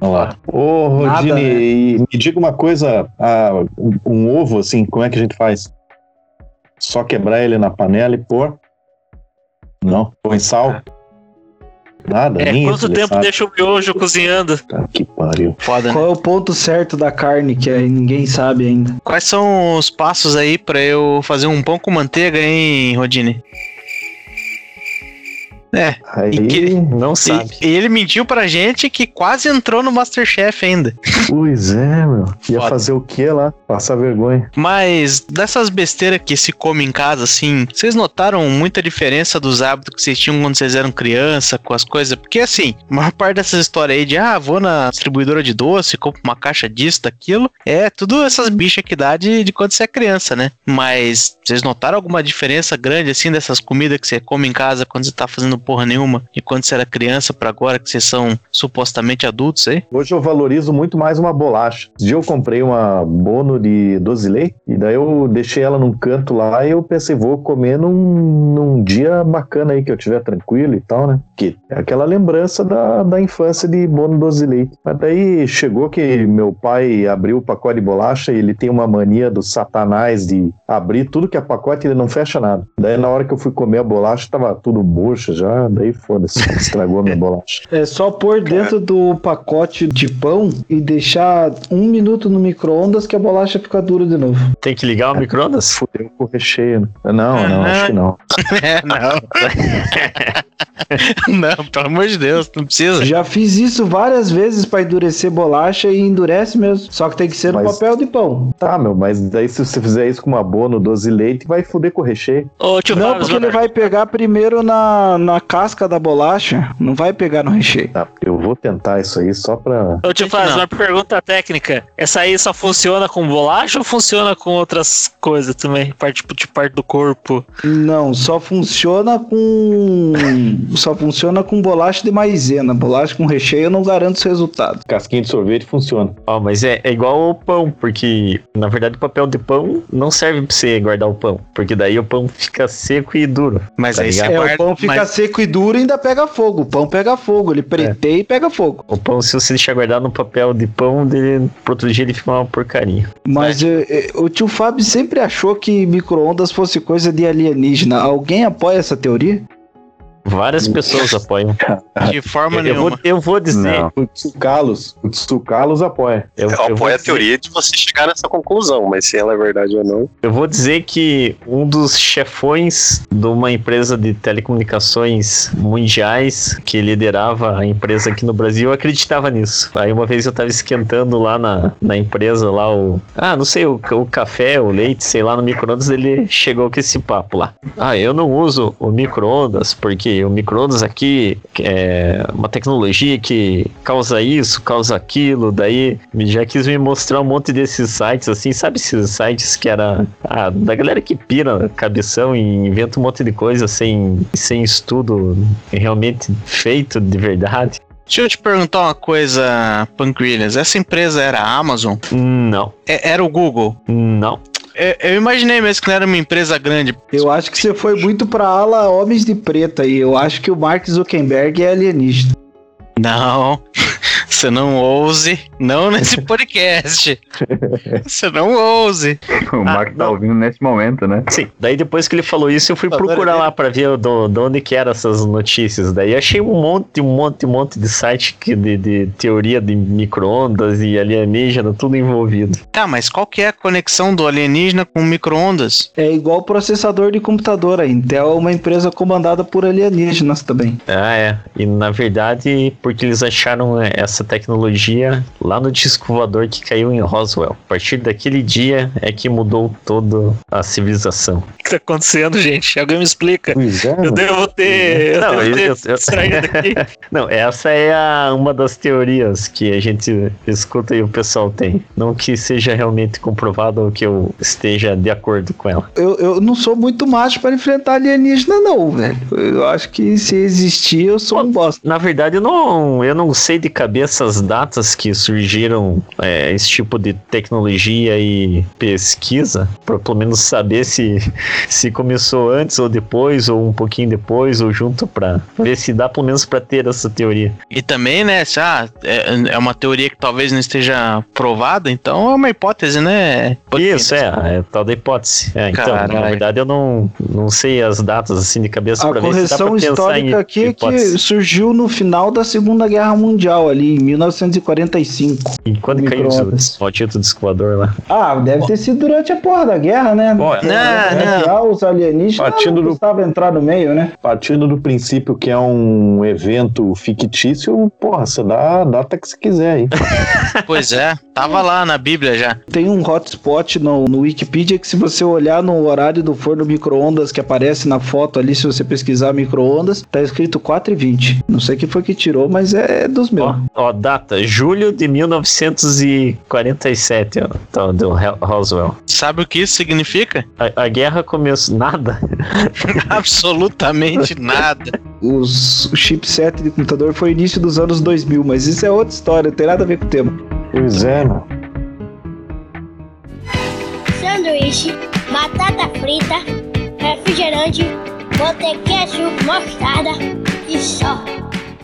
Vamos lá. Ô,
Nada,
Rodine,
né?
e me diga uma coisa: ah, um, um ovo, assim, como é que a gente faz? Só quebrar ele na panela e pôr? Não? Põe sal? Nada?
É,
nem
quanto
isso ele
tempo
sabe.
deixa o miojo cozinhando?
Tá, que pariu.
Foda, né?
Qual é o ponto certo da carne que aí ninguém sabe ainda?
Quais são os passos aí pra eu fazer um pão com manteiga, hein, Rodine? É,
Aí,
E que-
não sabe.
e, e ele mentiu pra gente que quase entrou no Masterchef ainda.
pois é, meu. Ia
Foda.
fazer o que lá? Passar vergonha.
Mas dessas besteiras que se come em casa, assim, vocês notaram muita diferença dos hábitos que vocês tinham quando vocês eram criança, com as coisas? Porque assim, a maior parte dessas histórias aí de ah, vou na distribuidora de doce, compro uma caixa disso, daquilo, é tudo essas bichas que dá de, de quando você é criança, né? Mas vocês notaram alguma diferença grande, assim, dessas comidas que você come em casa quando você tá fazendo porra nenhuma e quando você era criança pra agora que vocês são supostamente adultos aí?
Hoje eu valorizo muito mais uma bolacha. Esse dia eu comprei uma bono de doce de leite e daí eu deixei ela num canto lá e eu pensei, vou comer num, num dia bacana aí que eu tiver tranquilo e tal, né? Que é aquela lembrança da, da infância de bono de leite. Mas daí chegou que meu pai abriu o pacote de bolacha e ele tem uma mania do satanás de abrir tudo que é pacote e ele não fecha nada. Daí na hora que eu fui comer a bolacha tava tudo murcha já, daí foda-se, estragou a minha bolacha.
É só pôr dentro do pacote de pão e deixar um minuto no micro-ondas que a bolacha fica dura de novo.
Tem que ligar o micro-ondas?
Fudeu com o recheio, né? Não, não, acho que não.
É, não. não, pelo amor de Deus, não precisa.
Já fiz isso várias vezes pra endurecer bolacha e endurece mesmo. Só que tem que ser no
Mas-
papel de pão.
Tá, meu, mas daí se você fizer isso com uma boa no doce leite, vai fuder com o recheio.
Ô, tio
Não, porque ele vai pegar primeiro na, na casca da bolacha, não vai pegar no recheio.
Tá, eu vou tentar isso aí só pra.
Ô, tio Fábio,
Não.
uma pergunta técnica. Essa aí só funciona com bolacha ou funciona com outras coisas também? Parte, tipo, de parte do corpo.
Não, só funciona com só funciona com bolacha de maisena. Bolacha com recheio eu não garanto os resultados.
Casquinha de sorvete funciona.
Ó, mas é, é igual o pão, porque na verdade o papel de pão não serve pra você guardar o pão, porque daí o pão fica seco e duro.
Mas
Tá
aí?
É,
guarda.
o pão fica
mas-
seco e duro e ainda pega fogo. O pão pega fogo, ele preteia e pega fogo.
O pão, se você deixar guardado no papel de pão, dele, pro outro dia ele fica uma porcaria.
Mas eh, eh, o tio Fábio sempre achou que micro-ondas fosse coisa de alienígena. Alguém apoia essa teoria?
Várias pessoas apoiam.
De forma
Eu
nenhuma.
vou, eu vou dizer.
Não.
O Tsu Carlos, o Tsu Carlos apoia.
Eu,
Eu
eu vou
apoio a
dizer-
teoria de você chegar nessa conclusão, mas se ela é verdade ou não.
Eu vou dizer que um dos chefões de uma empresa de telecomunicações mundiais que liderava a empresa aqui no Brasil acreditava nisso. Aí uma vez eu tava esquentando lá na, na empresa, lá o. Ah, não sei, o, o café, o leite, sei lá, no micro-ondas, ele chegou com esse papo lá. Ah, eu não uso o micro-ondas porque o micro-ondas aqui é uma tecnologia que causa isso, causa aquilo. Daí já quis me mostrar um monte desses sites, assim, sabe esses sites que era ah, da galera que pira cabeção e inventa um monte de coisa sem, sem estudo realmente feito de verdade?
Deixa eu te perguntar uma coisa, Pancrilhas. Essa empresa era a Amazon?
Não,
É- era o Google?
não.
Eu, eu imaginei mesmo que não era uma empresa grande.
Eu acho que você foi muito pra ala Homens de Preto aí. Eu acho que o Mark Zuckerberg é alienígena.
Não. Você não ouse. Não nesse podcast. Você não ouse.
O Marco tá
não.
ouvindo nesse momento, né?
Sim, daí depois que ele falou isso, eu fui
Agora
procurar lá pra ver do, de onde que eram essas notícias. Daí achei um monte, um monte, um monte de site que, de, de teoria de micro-ondas e alienígena, tudo envolvido.
Tá, mas qual que é a conexão do alienígena com micro-ondas?
É igual processador de computador. A Intel é uma empresa comandada por alienígenas também.
Ah, é. E na verdade, porque eles acharam é, essa tecnologia lá no disco voador que caiu em Roswell. A partir daquele dia é que mudou toda a civilização.
O que tá acontecendo, gente? Alguém me explica.
Pois é,
Eu devo ter. Eu
Não,
devo ter
eu- eu-
aqui.
Não, essa é a- uma das teorias que a gente escuta e o pessoal tem. Não que seja realmente comprovado ou que eu esteja de acordo com ela.
Eu, eu não sou muito macho pra enfrentar alienígena, não, velho. Eu acho que se existir, eu sou um bosta.
Na verdade, eu não, eu não sei de cabeça as datas que surgiram é, esse tipo de tecnologia e pesquisa, para pelo menos saber se, se começou antes ou depois, ou um pouquinho depois, ou junto, para ver se dá pelo menos para ter essa teoria.
E também, né? se, Ah, é, é uma teoria que talvez não esteja provada, então é uma hipótese, né?
Isso, é, é tal da hipótese. É, então, na verdade, eu não, não sei as datas assim de cabeça
A
para ver se dá pra
correção
pensar em
histórica aqui é que surgiu no final da Segunda Guerra Mundial, ali, em 1945.
E quando caiu
Micro-ondas.
o maldito descoador lá?
Ah, deve ter sido durante a porra da guerra, né?
Ó,
Não, não.
Mundial, Os alienígenas
Partindo
não
do-
entrar no meio, né?
Partindo do princípio que é um evento fictício, porra, você dá a data que você quiser aí.
Pois é, tava lá na Bíblia já.
Tem um hotspot no, no Wikipedia que se você olhar no horário do forno micro-ondas que aparece na foto ali, se você pesquisar micro-ondas, tá escrito 4 e 20. Não sei quem foi que tirou, mas é dos meus.
Ó, ó, data, julho de 1947, ó, tá, do Roswell.
Sabe o que isso significa?
A, a guerra começou, nada.
Absolutamente nada.
Os, o chipset de computador foi início dos anos 2000, mas isso é outra história, não tem nada a ver com o tema.
Pois é, mano.
sanduíche, batata frita, refrigerante, botei ketchup, mostarda e só.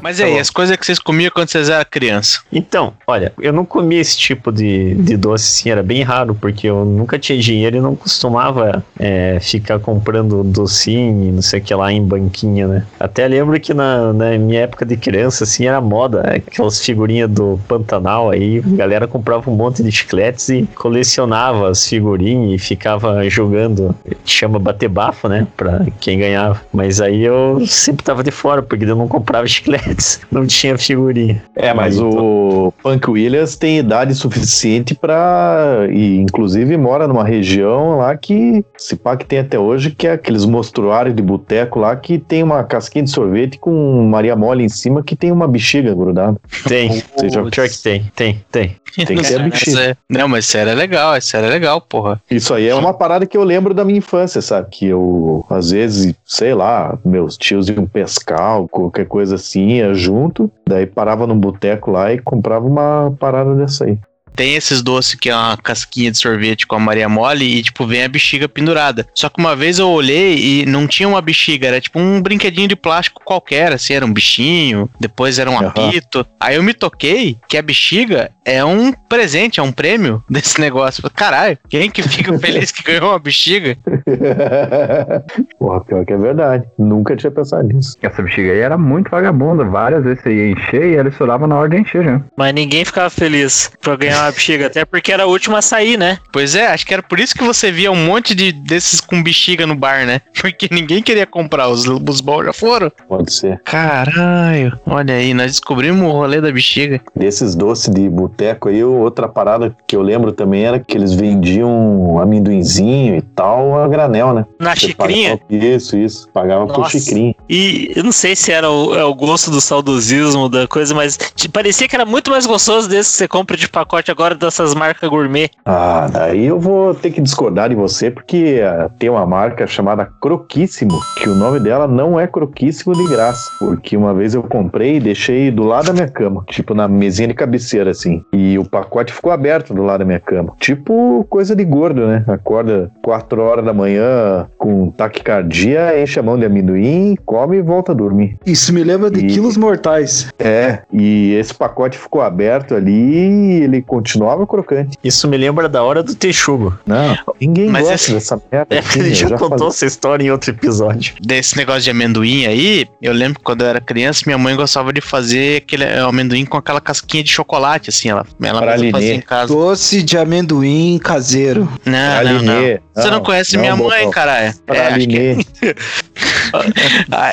Mas e aí,
Tá bom.
as coisas que vocês comiam quando vocês eram criança?
Então, olha, eu não comia esse tipo de, de doce, assim, era bem raro, porque eu nunca tinha dinheiro e não costumava é, ficar comprando docinho e não sei o que lá em banquinha, né? Até lembro que na, na minha época de criança, assim, era moda, aquelas figurinhas do Pantanal aí, a galera comprava um monte de chicletes e colecionava as figurinhas e ficava jogando, chama bater bafo, né, pra quem ganhava. Mas aí eu sempre tava de fora, porque eu não comprava chiclete. Não tinha figurinha.
É, mas o Punk Williams tem idade suficiente pra. E inclusive mora numa região lá que se pá que tem até hoje, que é aqueles mostruários de boteco lá que tem uma casquinha de sorvete com Maria Mole em cima que tem uma bexiga grudada.
Tem,
Seja-
pior que tem, tem, tem.
Tem que ser a bexiga.
é- Não, mas sério é legal, é sério é legal, porra.
Isso aí é uma parada que eu lembro da minha infância, sabe? Que eu, às vezes, sei lá, meus tios iam pescar, ou qualquer coisa assim, junto, daí parava num boteco lá e comprava uma parada dessa aí.
Tem esses doces que é uma casquinha de sorvete com a Maria Mole e, tipo, vem a bexiga pendurada. Só que uma vez eu olhei e não tinha uma bexiga, era tipo um brinquedinho de plástico qualquer, assim, era um bichinho, depois era um
Aham.
apito. Aí eu me toquei que a bexiga é um presente, é um prêmio desse negócio. Caralho, quem que fica feliz que ganhou uma bexiga?
Porra, pior que é verdade. Nunca tinha pensado nisso.
Essa bexiga aí era muito vagabunda. Várias vezes você ia encher e ela estourava na hora de encher já.
Mas ninguém ficava feliz pra ganhar uma bexiga, até porque era a última a sair, né?
Pois é, acho que era por isso que você via um monte de desses com bexiga no bar, né? Porque ninguém queria comprar, os, os bons já foram.
Pode ser.
Caralho, olha aí, nós descobrimos o rolê da bexiga.
Desses doces de boteco aí, outra parada que eu lembro também era que eles vendiam amendoinzinho e tal a granel, né?
Na
Você
xicrinha.
pagava- Isso, isso. Pagava por
Nossa.
xicrinha.
E eu não sei se era o, é o gosto do saudosismo da coisa, mas te- parecia que era muito mais gostoso desse que você compra de pacote agora dessas marcas gourmet.
Ah, daí eu vou ter que discordar de você, porque ah, tem uma marca chamada Croquíssimo, que o nome dela não é Croquíssimo de graça. Porque uma vez eu comprei e deixei do lado da minha cama, tipo na mesinha de cabeceira, assim. E o pacote ficou aberto do lado da minha cama. Tipo coisa de gordo, né? Acorda 4 horas da manhã com taquicardia, enche a mão de amendoim, come e volta a dormir.
Isso me lembra de
E-
quilos mortais.
É, e esse pacote ficou aberto ali e ele continuava crocante.
Isso me lembra da hora do texugo.
Não, ninguém
Mas
gosta
esse-
dessa merda.
É,
assim,
ele
eu
já, contou
falei.
essa história em outro episódio.
Desse negócio de amendoim aí, eu lembro que quando eu era criança, minha mãe gostava de fazer aquele é, amendoim com aquela casquinha de chocolate, assim, ela, ela
Pralinê.
fazia em casa.
Doce de amendoim caseiro.
Não, não, não. Você não conhece minha mãe, caralho. É, acho que
Pralinê.
Ah,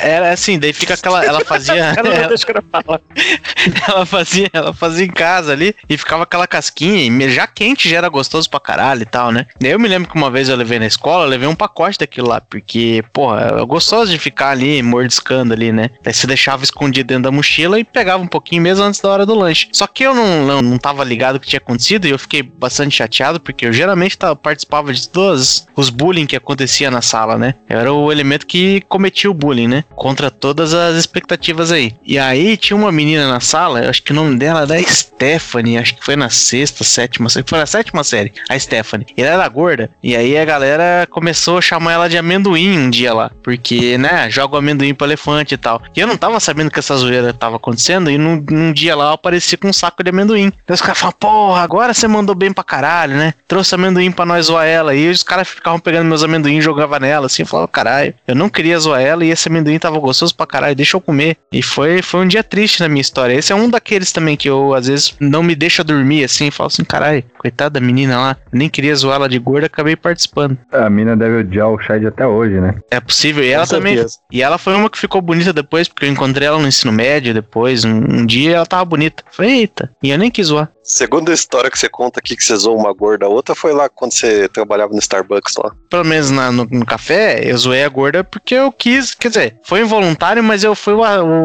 era assim, daí fica aquela. Ela fazia. ela,
eu
ela fazia, ela fazia em casa ali e ficava aquela casquinha, e já quente já era gostoso pra caralho e tal, né? Daí eu me lembro que uma vez eu levei na escola, eu levei um pacote daquilo lá, porque, porra, é gostoso de ficar ali mordiscando ali, né? Daí você deixava escondido dentro da mochila e pegava um pouquinho mesmo antes da hora do lanche. Só que eu não, não, não tava ligado o que tinha acontecido e eu fiquei bastante chateado, porque eu geralmente tava, participava de todos os bullying que acontecia na sala, né? Eu era o elemento que cometia o bullying, né? Contra todas as expectativas aí. E aí tinha uma menina na sala, acho que o nome dela era Stephanie, acho que foi na sexta, sétima, foi na sétima série, a Stephanie. Ela era gorda, e aí a galera começou a chamar ela de amendoim um dia lá, porque, né, joga o amendoim pro elefante e tal. E eu não tava sabendo que essa zoeira tava acontecendo, e num, num dia lá eu apareci com um saco de amendoim. Então os caras falam, porra, agora você mandou bem pra caralho, né? Trouxe amendoim pra nós zoar ela. E os caras ficavam pegando meus amendoim e jogavam nela, assim, eu falava, caralho, eu não queria zoar ela e esse amendoim tava gostoso pra caralho, deixa eu comer. E foi, foi um dia triste na minha história. Esse é um daqueles também que eu, às vezes, não me deixa dormir, assim, falo assim, caralho, coitada da menina lá, nem queria zoar ela de gorda, acabei participando.
A mina deve odiar o Shad até hoje, né?
É possível. E ela
Com
também.
certeza.
E ela foi uma que ficou bonita depois, porque eu encontrei ela no ensino médio depois. Um, um dia ela tava bonita. Falei, eita. E eu nem quis zoar.
Segunda história que você conta aqui que você zoou uma gorda, a outra foi lá quando você trabalhava no Starbucks lá.
Pelo menos na- no, no café, eu zoei a gorda porque eu quis. Quer dizer, foi involuntário, mas eu fui o,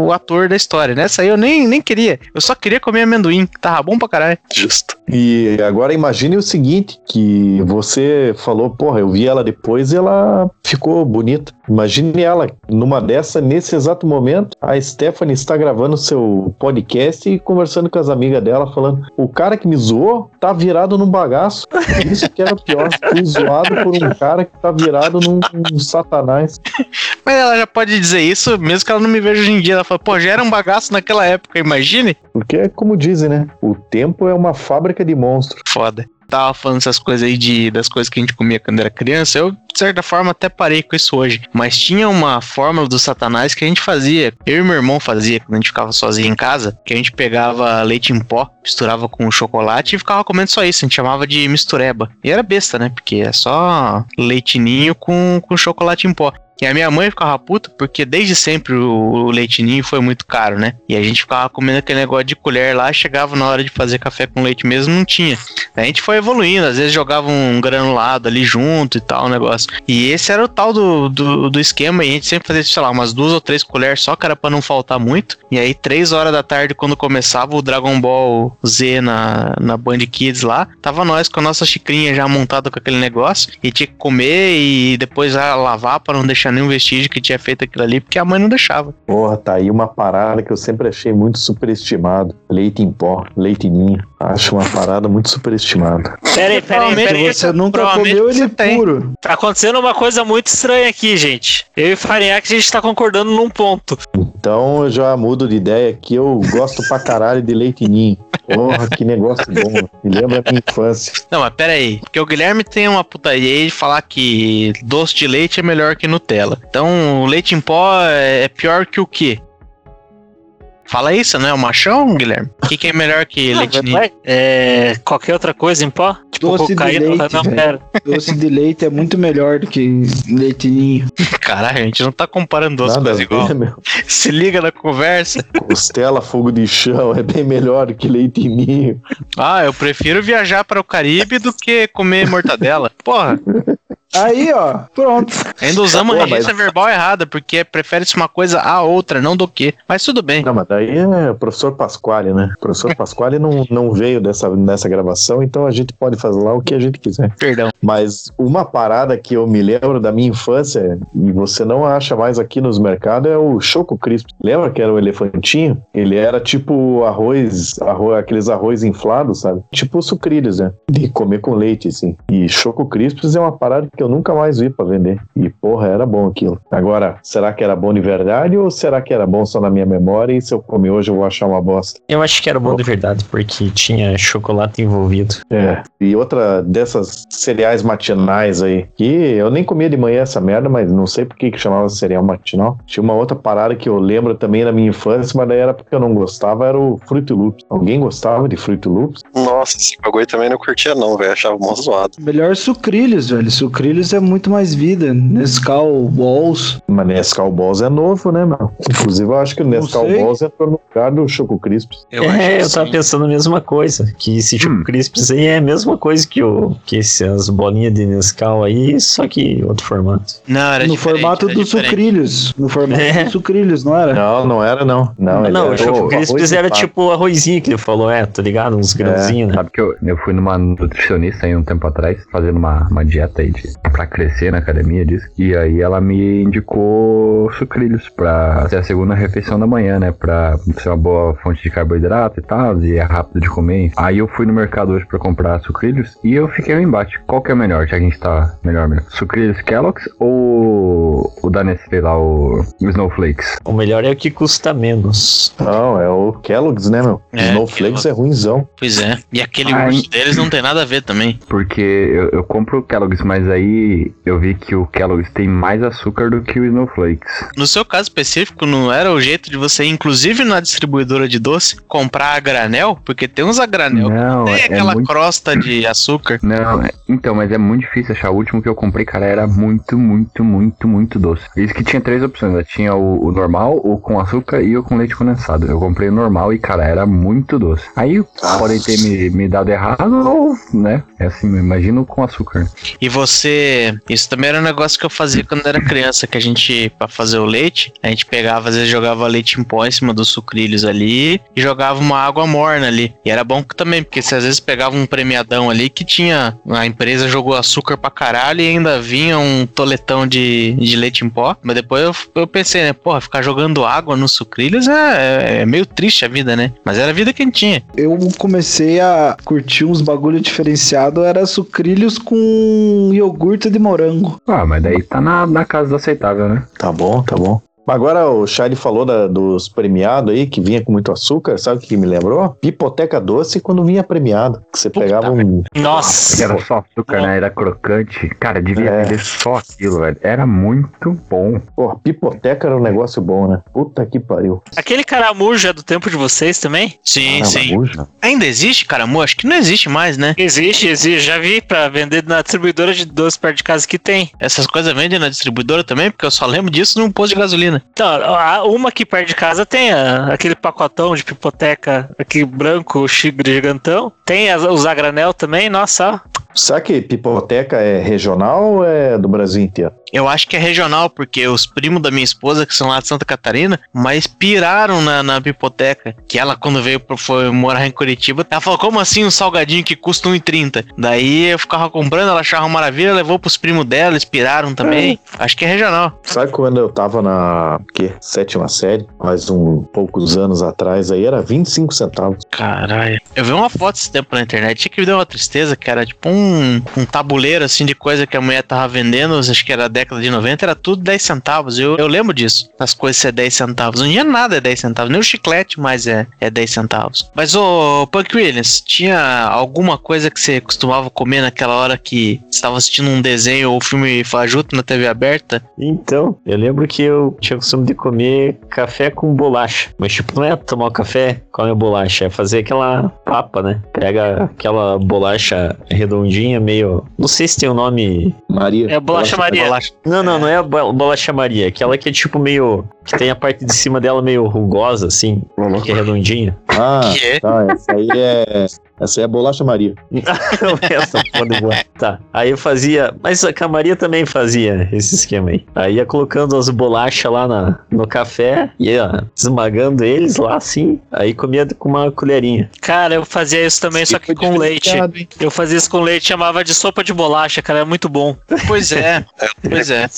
o ator da história. Nessa aí eu nem, nem queria. Eu só queria comer amendoim, que tava bom pra caralho.
Justo.
E agora imagine o seguinte, que você falou, porra, eu vi ela depois e ela ficou bonita. Imagine ela numa dessa, nesse exato momento, a Stephanie está gravando seu podcast e conversando com as amigas dela, falando, o cara que me zoou tá virado num bagaço. Isso que era pior, fui zoado por um cara que tá virado num, num satanás.
Mas ela já pode dizer isso, mesmo que ela não me veja hoje em dia. Ela fala, pô, já era um bagaço naquela época, imagine.
Porque é como dizem, né? O tempo é uma fábrica de monstros.
Foda. Tava falando essas coisas aí de, das coisas que a gente comia quando era criança. Eu de certa forma, até parei com isso hoje. Mas tinha uma fórmula do Satanás que a gente fazia. Eu e meu irmão fazia quando a gente ficava sozinho em casa. Que a gente pegava leite em pó, misturava com chocolate e ficava comendo só isso. A gente chamava de mistureba. E era besta, né? Porque é só leitinho com, com chocolate em pó. E a minha mãe ficava puta porque desde sempre o, leitinho foi muito caro, né? E a gente ficava comendo aquele negócio de colher lá, chegava na hora de fazer café com leite mesmo, não tinha. A gente foi evoluindo, às vezes jogava um granulado ali junto e tal, o negócio. E esse era o tal do, do, do esquema, e a gente sempre fazia, sei lá, umas duas ou três colheres só, era pra não faltar muito. E aí, três horas da tarde, quando começava o Dragon Ball Z na, na Band Kids lá, tava nós com a nossa xicrinha já montada com aquele negócio, e tinha que comer e depois já lavar para não deixar nenhum vestígio que tinha feito aquilo ali, porque a mãe não deixava.
Porra, tá aí uma parada que eu sempre achei muito superestimado. Leite em pó, leite ninho. Acho uma parada muito superestimada.
Peraí, peraí, peraí.
Você nunca comeu ele
tem.
puro.
Tá acontecendo uma coisa muito estranha aqui, gente. Eu e Farinhaque, a gente tá concordando num ponto.
Então eu já mudo de ideia que eu gosto pra caralho de leite ninho. Porra, que negócio bom. Me lembra a minha infância.
Não, mas pera aí, porque o Guilherme tem uma putaria aí de falar que doce de leite é melhor que Nutella. Então, o leite em pó é pior que o quê? Fala isso, não é o machão, Guilherme? O que, que é melhor que leite ninho?
Ué, É, qualquer outra coisa em pó? Tipo
Doce de
cocaína?
leite,
não, pera.
Doce de leite é muito melhor do que leite ninho.
Caralho, a gente não tá comparando duas coisas igual.
ver, meu.
Se liga na conversa.
Costela, fogo de chão é bem melhor do que leite ninho.
Ah, eu prefiro viajar para o Caribe do que comer mortadela. Porra,
Aí, ó, pronto.
ainda usamos
Pô,
a regência verbal errada, porque prefere-se uma coisa a outra, não do que. Mas tudo bem.
Não, mas daí é o professor Pasquale, né? O professor Pasquale não, não veio dessa, nessa gravação, então a gente pode fazer lá o que a gente quiser.
Perdão.
Mas uma parada que eu me lembro da minha infância, e você não acha mais aqui nos mercados, é o Choco Crisp. Lembra que era o elefantinho? Ele era tipo arroz, arroz aqueles arroz inflados, sabe? Tipo sucrilhos, né? De comer com leite, assim. E Choco Crisps é uma parada que eu nunca mais vi pra vender. E porra, era bom aquilo. Agora, será que era bom de verdade ou será que era bom só na minha memória e se eu comer hoje eu vou achar uma bosta?
Eu acho que era bom de verdade, porque tinha chocolate envolvido.
É. E outra dessas cereais matinais aí, que eu nem comia de manhã essa merda, mas não sei por que que chamava cereal matinal. Tinha uma outra parada que eu lembro também na minha infância, mas daí era porque eu não gostava, era o Fruit Loops. Alguém gostava de Fruit Loops?
Nossa, esse bagulho também não curtia não, velho. Achava mó zoado.
Melhor sucrilhos, velho. Sucrilhos é muito mais vida. Nescau, Balls.
Mas Nescau Balls é novo, né, meu? Inclusive eu acho que o
Não
Nescau. Balls entrou no lugar do Choco Crisps.
Eu
é, eu tava pensando a mesma coisa. Que esse Choco
Hum.
Crisps aí é a mesma coisa que, o, que essas bolinhas de Nescau aí, só que outro formato.
Não, era
no formato
era
dos
diferente.
sucrilhos. No formato
É.
dos sucrilhos, não era?
Não, não era não. Não,
Não,
era
o Choco Crisps era tipo o arrozinho que ele falou, é, tá ligado? Uns grãozinhos, né?
Sabe que eu, eu fui numa nutricionista aí um tempo atrás, fazendo uma, uma dieta aí de, pra crescer na academia, disso. E aí ela me indicou sucrilhos pra ser a segunda refeição da manhã, né? Pra ser uma boa fonte de carboidrato e tal, e é rápido de comer. Aí eu fui no mercado hoje pra comprar sucrilhos e eu fiquei no embate. Qual que é melhor, já que a gente tá melhor, melhor? Sucrilhos Kellogg's ou o da Nestlé lá, o, o Snowflakes?
O melhor é o que custa menos.
Não, é o Kellogg's, né, meu?
É,
Snowflakes
Kellogg's.
é ruimzão.
Pois é. E aquele
Ai.
gosto deles não tem nada a ver também.
Porque eu, eu compro o Kellogg's, mas aí eu vi que o Kellogg's tem mais açúcar do que o Snowflakes.
No seu caso específico, não era o jeito de você, inclusive na distribuidora de doce, comprar a granel? Porque tem uns a granel que
Não,
tem
é, é
aquela
muito...
crosta de açúcar.
Não, é- então, mas é muito difícil achar. O último que eu comprei, cara, era muito, muito, muito, muito doce. Isso que tinha três opções. né? Tinha o, o normal, o com açúcar e o com leite condensado. Eu comprei o normal e, cara, era muito doce. Aí podem ter me, me dado errado ou, né? É assim, imagino com açúcar.
E você. Isso também era um negócio que eu fazia quando era criança, que a gente, pra fazer o leite, a gente pegava, às vezes jogava leite em pó em cima dos sucrilhos ali e jogava uma água morna ali. E era bom também, porque você às vezes pegava um premiadão ali que tinha. A empresa jogou açúcar pra caralho e ainda vinha um toletão de, de leite em pó. Mas depois eu, eu pensei, né, porra, ficar jogando água nos sucrilhos é, é meio triste a vida, né? Mas era a vida que a gente tinha.
Eu comecei a curtir uns bagulho diferenciado, era sucrilhos com iogurte de morango.
Ah, mas daí tá na, na casa do aceitável, né?
Tá bom, tá bom. Agora o Charlie falou da- dos premiados aí, que vinha com muito açúcar. Sabe o que me lembrou? Pipoteca doce quando vinha premiado. Que você pegava um.
Nossa.
Era só açúcar, né? Era crocante. Cara, devia
É.
vender só aquilo, velho. Era muito bom.
Pô, pipoteca era um negócio bom, né? Puta que pariu.
Aquele caramujo é do tempo de vocês também?
Sim,
Caramba,
sim.
bucha.
Ainda existe, caramu? Acho que não existe mais, né?
Existe, existe. Já vi pra vender na distribuidora de doce perto de casa que tem.
Essas coisas vendem na distribuidora também, porque eu só lembro disso num posto de gasolina.
Então, a- uma aqui perto de casa tem a- aquele pacotão de pipoteca aqui branco, chigre gigantão. Tem os a granel também, nossa.
Será que pipoteca é regional ou é do Brasil inteiro?
Eu acho que é regional, porque os primos da minha esposa, que são lá de Santa Catarina, mas piraram na, na pipoteca. Que ela, quando veio pra, foi morar em Curitiba, ela falou: como assim um salgadinho que custa 1,30? Daí eu ficava comprando, ela achava uma maravilha, levou pros primos dela, eles piraram também. Acho que é regional.
Sabe quando eu tava na que, sétima série, mais um poucos anos atrás, aí era 25 centavos.
Caralho. Eu vi uma foto esse tempo na internet, tinha que me deu uma tristeza, que era tipo um, um tabuleiro assim de coisa que a mulher tava vendendo, acho que era década de 90, era tudo 10 centavos. Eu, eu lembro disso. As coisas ser 10 centavos. Não tinha nada é 10 centavos, nem o chiclete, mas é, é 10 centavos. Mas ô Punk Williams, tinha alguma coisa que você costumava comer naquela hora que estava assistindo um desenho ou filme fajuto na TV aberta?
Então, eu lembro que eu tinha o costume de comer café com bolacha. Mas, tipo, não é tomar o café, comer bolacha, é fazer aquela papa, né? Pega aquela bolacha redondinha, meio. Não sei se tem o nome.
Maria.
É bolacha Maria.
Bolacha.
Não, não, não é a bo- bolacha Maria. Aquela que é tipo meio. Que tem a parte de cima dela meio rugosa, assim, que é redondinha.
Ah,
Que é?
tá. Essa aí é. Essa aí é bolacha Maria.
Essa foda boa. Tá. Aí eu fazia. Mas a Maria também fazia esse esquema aí. Aí ia colocando as bolachas lá na, no café, ia esmagando eles lá assim. Aí comia com uma colherinha.
Cara, eu fazia isso também, só que com leite. Eu fazia isso com leite, chamava de sopa de bolacha, cara, é muito bom.
Pois é, pois é.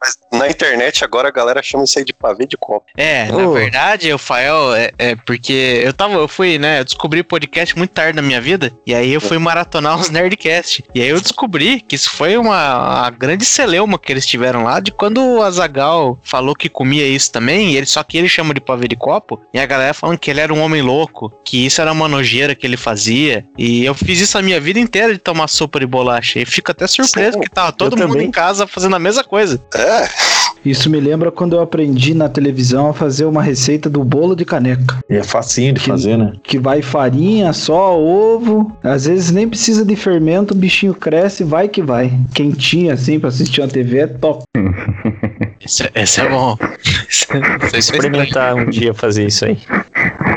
Mas na internet agora a galera chama isso aí de pavê de copo.
É, na
Oh.
verdade, Rafael, é, é porque eu tava, eu fui, né, eu descobri podcast muito tarde na minha vida, e aí eu fui maratonar os Nerdcast. E aí eu descobri que isso foi uma, uma grande celeuma que eles tiveram lá, de quando o Azagal falou que comia isso também, e ele, só que ele chama de pavê de copo, e a galera falando que ele era um homem louco, que isso era uma nojeira que ele fazia. E eu fiz isso a minha vida inteira de tomar sopa de bolacha. E fico até surpreso
Sim,
que tava todo mundo
também.
em casa fazendo a mesma coisa.
É,
Isso me lembra quando eu aprendi na televisão a fazer uma receita do bolo de caneca.
E é facinho de
Que-
fazer, né?
Que vai farinha, só ovo. Às vezes nem precisa de fermento, o bichinho cresce, vai que vai. Quentinho assim pra assistir uma TV é top.
Esse, esse é bom. Esse- é
Experimentar um dia fazer isso aí.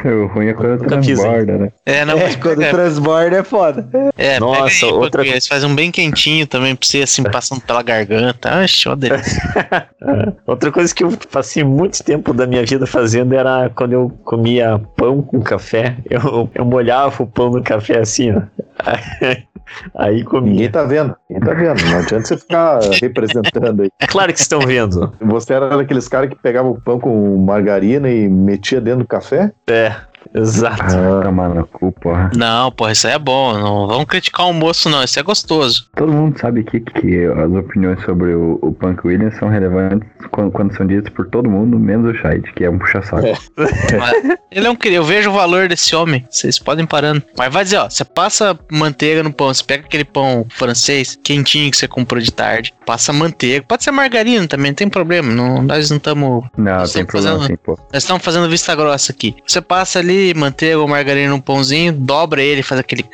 O ruim é quando
Nunca fiz,
transborda, né?
É, não,
é,
mas
quando
pega-
transborda é foda.
É,
Nossa,
pega aí,
outra-
Eles fazem um bem quentinho também pra você, assim, passando pela garganta. Ah, uma delícia.
Outra coisa que eu passei muito tempo da minha vida fazendo era quando eu comia pão com café. Eu, eu molhava o pão no café assim, ó. Aí comia.
Ninguém tá vendo. Ninguém tá vendo. Não adianta você ficar representando aí.
É claro que estão vendo.
Você era daqueles caras que pegavam o pão com margarina e metia dentro do café?
É, exato.
Ah, tomar no cu, porra.
Não, porra, isso aí é bom. Não vamos criticar o almoço, não. Isso é gostoso.
Todo mundo sabe aqui que as opiniões sobre o, o Punk Williams são relevantes quando, quando são ditas por todo mundo, menos o Shade, que é um puxa-saco.
Mas ele é um querido. Eu vejo o valor desse homem. Vocês podem ir parando. Mas vai dizer, ó, você passa manteiga no pão. Você pega aquele pão francês, quentinho que você comprou de tarde. Passa manteiga. Pode ser margarina também, não tem problema. Não, nós não estamos
Não,
Nós
tem problema
fazendo-
sim, pô.
Nós estamos fazendo vista grossa aqui. Você passa ali manteiga ou margarina num pãozinho, dobra ele, faz aquele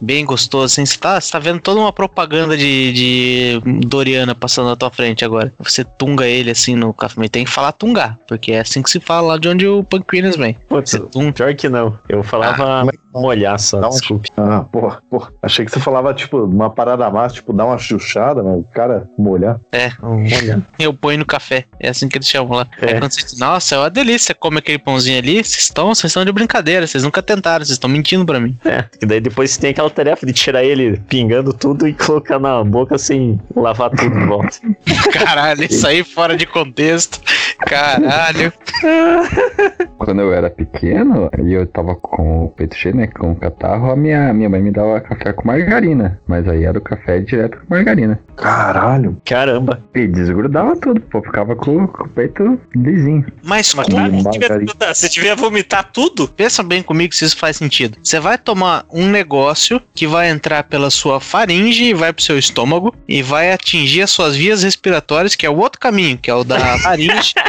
bem gostoso, assim. Você tá, você tá vendo toda uma propaganda de, de Doriana passando na tua frente agora. Você tunga ele assim no café. Tem que falar tungar, porque é assim que se fala lá de onde o Williams vem.
Putz,
tunga.
pior que não. Eu falava
como é que-
molhar só,
Dá um-
desculpe.
Ah, porra, porra. Achei que você falava, tipo, uma parada massa, tipo, dar uma chuchada, né? O cara molhar.
Molhar.
Eu ponho no café. É assim que eles chamam lá.
É.
É. quando você diz, nossa, é uma delícia. Come aquele pãozinho ali. Vocês estão, vocês estão de brincadeira. Vocês nunca tentaram. Vocês estão mentindo pra mim.
É, e daí depois você tem aquela tarefa de tirar ele pingando tudo e colocar na boca sem lavar tudo de volta.
Caralho, isso aí fora de contexto. Caralho.
Quando eu era pequeno e eu tava com o peito cheio, né? Com o catarro, a minha, minha mãe me dava café com margarina. Mas aí era o café direto com margarina.
Caralho.
Caramba.
E desgrudava tudo, pô. Ficava com, com o peito lisinho.
Mas como?
Margarina.
tiver, se tiver vomitar tudo,
Pensa bem comigo se isso faz sentido. Você vai tomar um negócio que vai entrar pela sua faringe e vai pro seu estômago e vai atingir as suas vias respiratórias, que é o outro caminho, que é o da faringe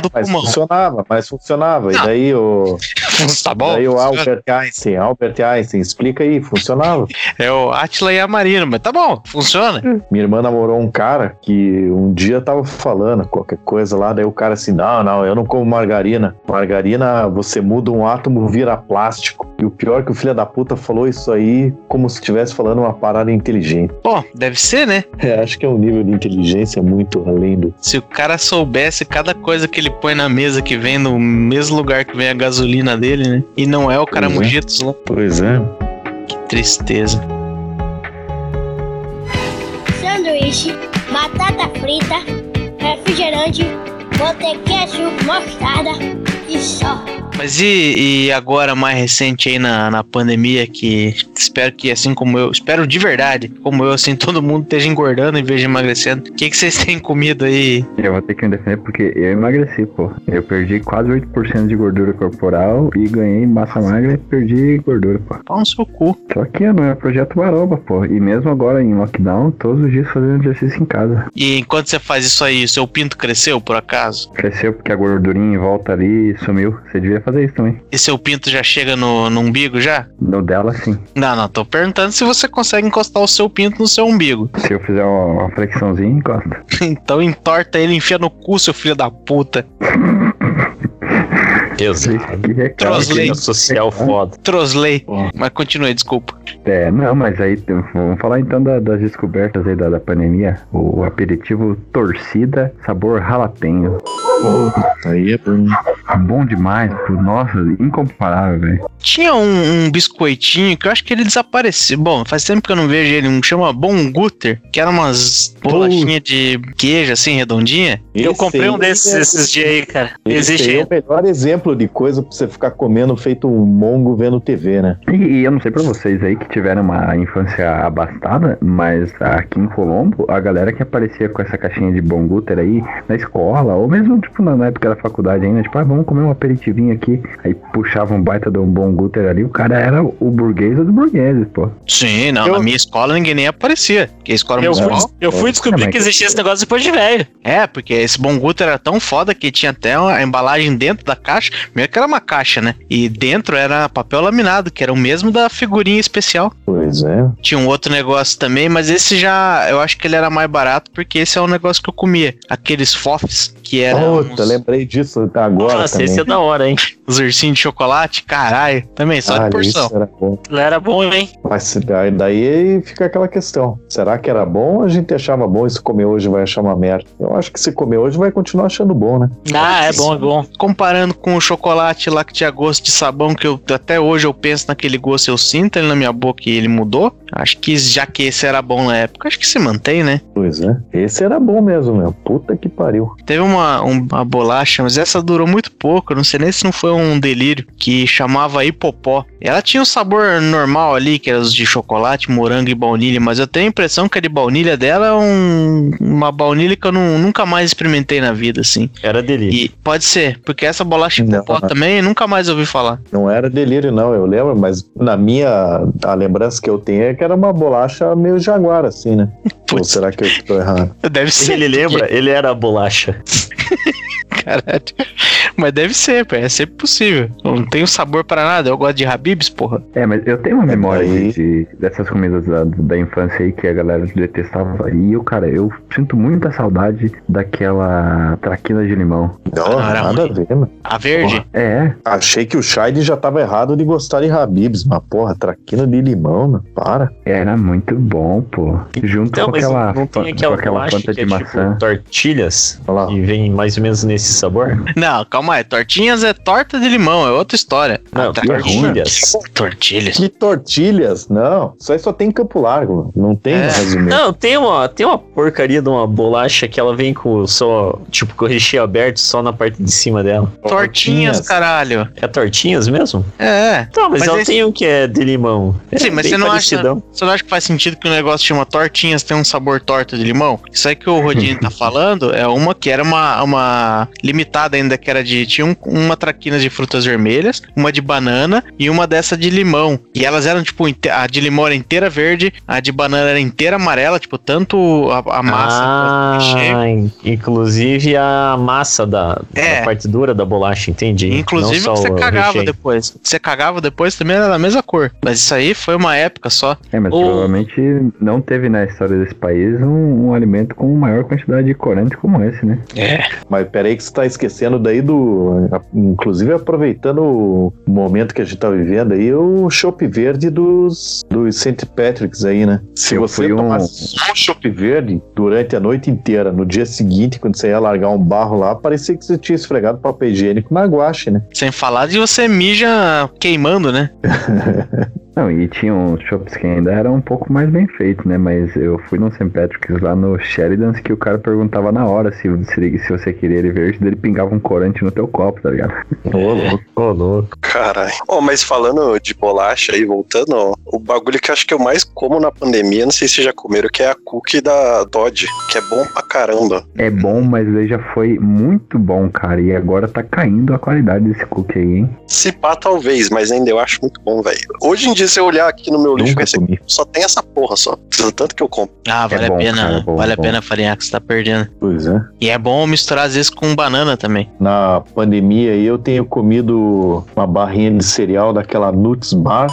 do
Mas
pulmão.
funcionava, mas funcionava.
Não.
E daí o,
Tá bom?
daí o Albert Einstein, Albert Einstein, explica aí, funcionava.
É o Atila e a Marina, mas tá bom, funciona.
Minha irmã namorou um cara que um dia tava falando qualquer coisa lá, daí o cara assim, não, não, eu não como margarina. Margarina, você muda um átomo, vira plástico. E o pior é que o filho da puta falou isso aí como se estivesse falando uma parada inteligente.
Pô, deve ser, né?
É, acho que é um nível de inteligência muito além do...
Se o cara soubesse cada coisa que ele põe na mesa que vem no mesmo lugar que vem a gasolina dele, né? E não é o Caramujitos lá.
Pois é.
Que tristeza.
sanduíche, batata frita, refrigerante, botei ketchup, mostarda e só.
Mas e, e agora, mais recente aí na, na pandemia, que espero que assim como eu, espero de verdade, como eu, assim, todo mundo esteja engordando em vez de emagrecendo. O que, que vocês têm comido aí?
Eu vou ter que me defender porque eu emagreci, pô. Eu perdi quase 8% de gordura corporal e ganhei massa magra e perdi gordura, pô.
Pau no seu cu.
Só que não é projeto Maromba, pô. E mesmo agora em lockdown, todos os dias fazendo exercício em casa.
E enquanto você faz isso aí, seu pinto cresceu por acaso?
Cresceu porque a gordurinha em volta ali sumiu. Você devia fazer isso também.
E seu pinto já chega no, no umbigo já?
No dela, sim.
Não, não, tô perguntando se você consegue encostar o seu pinto no seu umbigo.
Se eu fizer uma, uma flexãozinha, encosta.
Então entorta ele, enfia no cu, seu filho da puta.
Que recado.
Trosley.
Crítica social foda.
Trosley. Mas continue, desculpa.
É, não, mas aí vamos falar então da- das descobertas aí da, da pandemia. O aperitivo torcida sabor jalapeño.
Aí é bom.
Bom demais, pô. Nossa, incomparável, velho.
Tinha um, um biscoitinho que eu acho que ele desapareceu. Bom, faz tempo que eu não vejo ele. Um chama Bom Guter, que era umas bolachinhas de queijo assim, redondinha.
eu comprei um desses
é-
esses dias aí, cara.
Esse
Existe
aí é o melhor exemplo de coisa pra você ficar comendo feito um mongo vendo TV, né?
E, e eu não sei pra vocês aí que tiveram uma infância abastada, mas aqui em Colombo, a galera que aparecia com essa caixinha de bom guter aí na escola, ou mesmo tipo na, na época da faculdade ainda, tipo, ah, vamos comer um aperitivinho aqui. Aí puxava um baita de um bom guter ali, o cara era o burguês dos burgueses, pô.
Sim, não.
Eu-
Na minha escola ninguém nem aparecia. Porque a escola
Eu fui, eu fui descobrir
É,
que existia esse negócio depois de velho.
É, porque esse Bom Guter era tão foda que tinha até a embalagem dentro da caixa. Primeiro que era uma caixa, né? E dentro era papel laminado, que era o mesmo da figurinha especial.
Pois é.
Tinha um outro negócio também, mas esse já. Eu acho que ele era mais barato, porque esse é um negócio que eu comia. Aqueles fofs, que eram
Puta,
uns,
lembrei disso agora
Nossa,
também.
esse é da hora, hein?
os ursinhos de chocolate, caralho. Também, só
Ah,
de porção.
isso era bom.
Era bom, hein?
Mas daí- fica aquela questão. Será que era bom ou a gente achava bom e se comer hoje vai achar uma merda? Eu acho que se comer hoje vai continuar achando bom, né?
Ah, é bom, é bom.
Comparando com o chocolate lá que tinha gosto de sabão, que eu até hoje eu penso naquele gosto, eu sinto ele na minha boca e ele mudou. Acho que já que esse era bom na época, acho que se mantém, né?
Pois é. Esse era bom mesmo, meu. Puta que pariu.
Teve uma, um- uma bolacha, mas essa durou muito pouco. eu Não sei nem se não foi um delírio. Que chamava Hipopó. Ela tinha um sabor normal ali, que era os de chocolate, morango e baunilha. Mas eu tenho a impressão que a de baunilha dela é um- uma baunilha que eu não- nunca mais experimentei na vida, assim.
Era delírio.
E pode ser, porque essa bolacha
Não.
Hipopó também eu nunca mais ouvi falar.
Não era delírio, não, eu lembro, mas na minha. A lembrança que eu tenho é que era uma bolacha meio jaguar, assim, né? Ou
Putz,
será que eu tô errado?
deve ser.
Ele lembra? Ele era a bolacha.
Caralho. Mas deve ser, pô, é sempre possível. Não tenho sabor pra nada. Eu gosto de Habibs, porra.
É, mas eu tenho uma memória
daí-
de, de- dessas comidas da, da infância aí que a galera detestava. E eu, cara, eu sinto muita saudade daquela traquina de limão.
Não,
Ah,
nada
ruim.
a ver, mano.
A verde.
É,
Achei que o Shide já tava errado de gostar de Habibs, mas porra, traquina de limão, mano. Para.
era muito bom, pô. Junto
Então,
com aquela,
não tem
com
aquela
aquela
bolacha
planta de
é
maçã.
tipo tortilhas
Olha lá.
e vem mais ou menos nesse sabor?
Não, calma Mas tortinhas é torta de limão, é outra história.
Não,
Ah, tá.
tortilhas.
Tortilhas.
Que tortilhas? Não, isso aí só tem em Campo Largo. Não tem
É.
no resumir.
Não, tem uma, tem uma porcaria de uma bolacha que ela vem com só, tipo, com o recheio aberto só na parte de cima dela.
Tortinhas, caralho.
É tortinhas mesmo?
É.
Então, mas,
Mas
ela
esse-
tem um que é de limão. É
Sim, mas
bem
você não, acha, você não acha que faz sentido que o negócio chama tortinhas tem um sabor torta de limão? Isso aí que o Rodinho tá falando é uma que era uma, uma limitada ainda, que era de. Tinha um- uma traquina de frutas vermelhas, uma de banana e uma dessa de limão. E elas eram, tipo, a de limão era inteira verde, a de banana era inteira amarela, tipo, tanto a, a massa quanto o recheio.
Ah, in- inclusive a massa da,
É.
da parte dura da bolacha, entendi.
Inclusive
Não só
você
o
cagava
recheio.
depois. Você cagava depois também era da mesma cor. Mas isso aí foi uma época só.
É, mas
O-
provavelmente não teve na história desse país um, um alimento com maior quantidade de corante como esse, né?
É.
Mas peraí que você tá esquecendo daí do. Inclusive aproveitando o momento que a gente tá vivendo aí, o chopp verde dos, dos St. Patrick's aí, né? Se
Eu
você
fui um-
tomasse só um chopp verde durante a noite inteira, no dia seguinte, quando você ia largar um barro lá, parecia que você tinha esfregado papel higiênico na guache, né?
Sem falar de você mija queimando, né?
Não, e tinha uns shops que ainda eram um pouco mais bem feitos, né? Mas eu fui no St. Patrick's lá no Sheridan's que o cara perguntava na hora se, se, se você queria ele verde, ele pingava um corante no teu copo, tá ligado?
Ô, louco.
Ô, louco.
Caralho. Oh, mas falando de bolacha aí, voltando, ó, o bagulho que eu acho que eu mais como na pandemia, não sei se vocês já comeram, que é a cookie da Dodge, que é bom pra caramba.
É bom, mas ele já foi muito bom, cara. E agora tá caindo a qualidade desse cookie aí, hein?
Se pá, talvez, mas ainda eu acho muito bom, velho. Hoje em dia, se eu olhar aqui no meu lixo,
comi.
só tem essa porra só. Tanto que eu compro.
Ah, vale
bom,
a pena.
cara, é bom,
vale
bom.
a pena farinhar que você tá perdendo.
Pois é.
E é bom misturar às vezes com banana também.
Na pandemia aí eu tenho comido uma barrinha de cereal daquela Nuts Bar.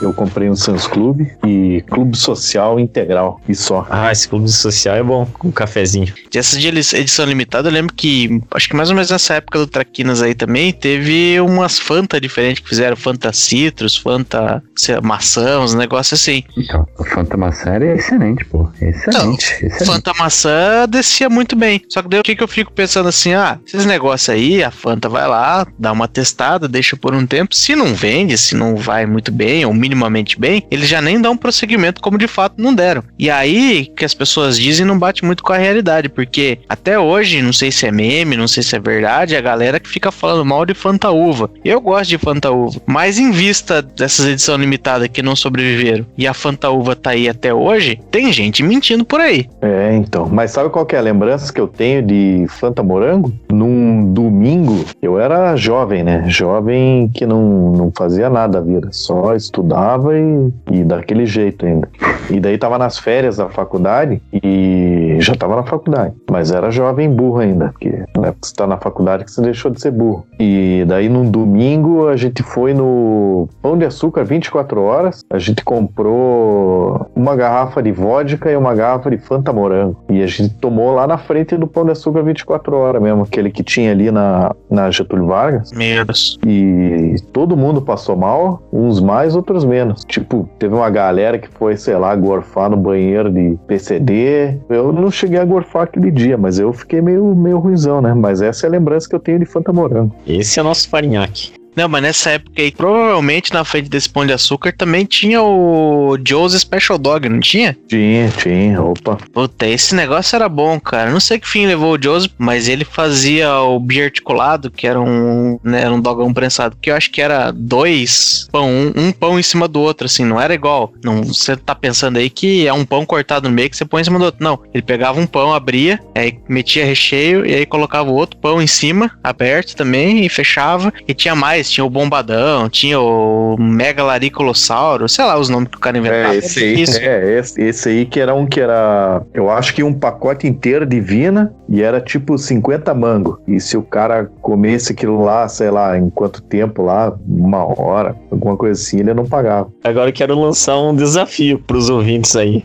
Eu comprei um Sans Club e Clube Social Integral. E só.
Ah, esse clube social é bom, com um cafezinho.
Essa de edi- edição limitada, eu lembro que, acho que mais ou menos nessa época do Traquinas aí também, teve umas Fanta diferentes que fizeram. Fanta Citrus, Fanta lá, maçã, uns negócios assim.
Então, o Fanta Maçã é excelente, pô. Excelente, excelente.
Fanta maçã descia muito bem. Só que daí o que, que eu fico pensando assim, ah, esses negócios aí, a Fanta vai lá, dá uma testada, deixa por um tempo. Se não vende, se não vai muito bem, ou minimamente bem, eles já nem dão prosseguimento como de fato não deram. E aí, que as pessoas dizem não bate muito com a realidade, porque até hoje, não sei se é meme, não sei se é verdade, a galera que fica falando mal de Fanta Uva. Eu gosto de Fanta Uva, mas em vista dessas edições limitadas que não sobreviveram e a Fanta Uva tá aí até hoje, tem gente mentindo por aí.
É, então. Mas sabe qual que é a lembrança que eu tenho de Fanta Morango? Num domingo, eu era jovem, né? Jovem que não, não fazia nada da vida, só e, e daquele jeito ainda. E daí tava nas férias da faculdade e já tava na faculdade. Mas era jovem burro ainda, porque na época que você tá na faculdade que você deixou de ser burro. E daí num domingo a gente foi no Pão de Açúcar 24 horas, a gente comprou uma garrafa de vodka e uma garrafa de Fanta Morango. E a gente tomou lá na frente do Pão de Açúcar 24 horas mesmo, aquele que tinha ali na, na Getúlio Vargas.
Deus.
E todo mundo passou mal, uns mais, outros menos. Tipo, teve uma galera que foi, sei lá, gorfar no banheiro de PCD. Eu não cheguei a gorfar aquele dia, mas eu fiquei meio, meio ruizão, né? Mas essa é a lembrança que eu tenho de Fanta Morango.
Esse é nosso farinhaque.
Não, mas nessa época aí, provavelmente na frente desse pão de açúcar também tinha o Joe's Special Dog, não tinha?
Tinha, tinha, opa.
Puta, esse negócio era bom, cara. Não sei que fim levou o Joe's, mas ele fazia o bier articulado, que era um, né, um dogão prensado, que eu acho que era dois pão, um, um pão em cima do outro, assim, não era igual. Não, você tá pensando aí que é um pão cortado no meio que você põe em cima do outro. Não, ele pegava um pão, abria, aí metia recheio e aí colocava o outro pão em cima, aberto também, e fechava. E tinha mais, tinha o bombadão, tinha o megalaриcolossauro, sei lá os nomes que o cara inventava.
É, esse aí.
Isso.
É, esse, esse aí que era um que era. Eu acho que um pacote inteiro de vina e era tipo 50 mango. E se o cara comesse aquilo lá, sei lá, em quanto tempo lá, uma hora, alguma coisa assim, ele não pagava.
Agora eu quero lançar um desafio pros ouvintes aí.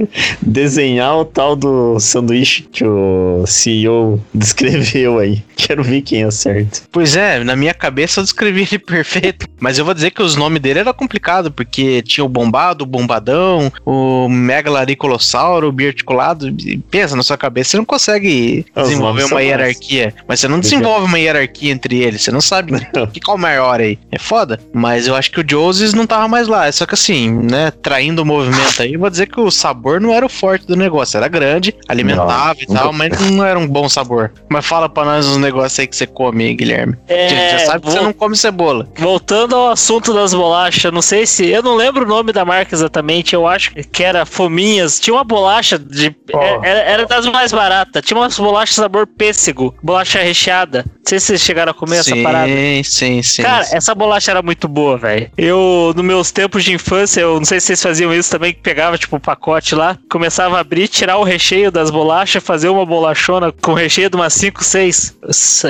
Desenhar o tal do sanduíche que o CEO descreveu aí. Quero ver quem acerta.
Pois é, na minha cabeça descrevi ele perfeito. Mas eu vou dizer que os nomes dele era complicado, porque tinha o bombado, o bombadão, o megalaricolossauro, o biarticulado. E Pensa na sua cabeça, você não consegue
Os
desenvolver uma hierarquia. Mas você não desenvolve uma hierarquia entre eles. Você não sabe que qual é o maior aí. É foda. Mas eu acho que o Joses não tava mais lá. Só que assim, né, traindo o movimento aí, eu vou dizer que o sabor não era o forte do negócio. Era grande, alimentava e
Não,
tal,
nunca
mas não era um bom sabor. Mas fala pra nós uns negócios aí que você come Guilherme.
É,
já sabe que você não come cebola.
Voltando ao assunto das bolachas, não sei se. Eu não lembro o nome da marca exatamente, eu acho que era Fominhas. Tinha uma bolacha de.
Ó.
Era, era das mais baratas. Tinha umas bolachas sabor pêssego, bolacha recheada. Não sei se vocês chegaram a comer essa parada.
Sim, sim, sim.
Cara,
sim.
essa bolacha era muito boa, velho. Eu, nos meus tempos de infância, eu não sei se vocês faziam isso também, que pegava, tipo, o pacote lá, começava a abrir, tirar o recheio das bolachas, fazer uma bolachona com recheio de umas 5, 6.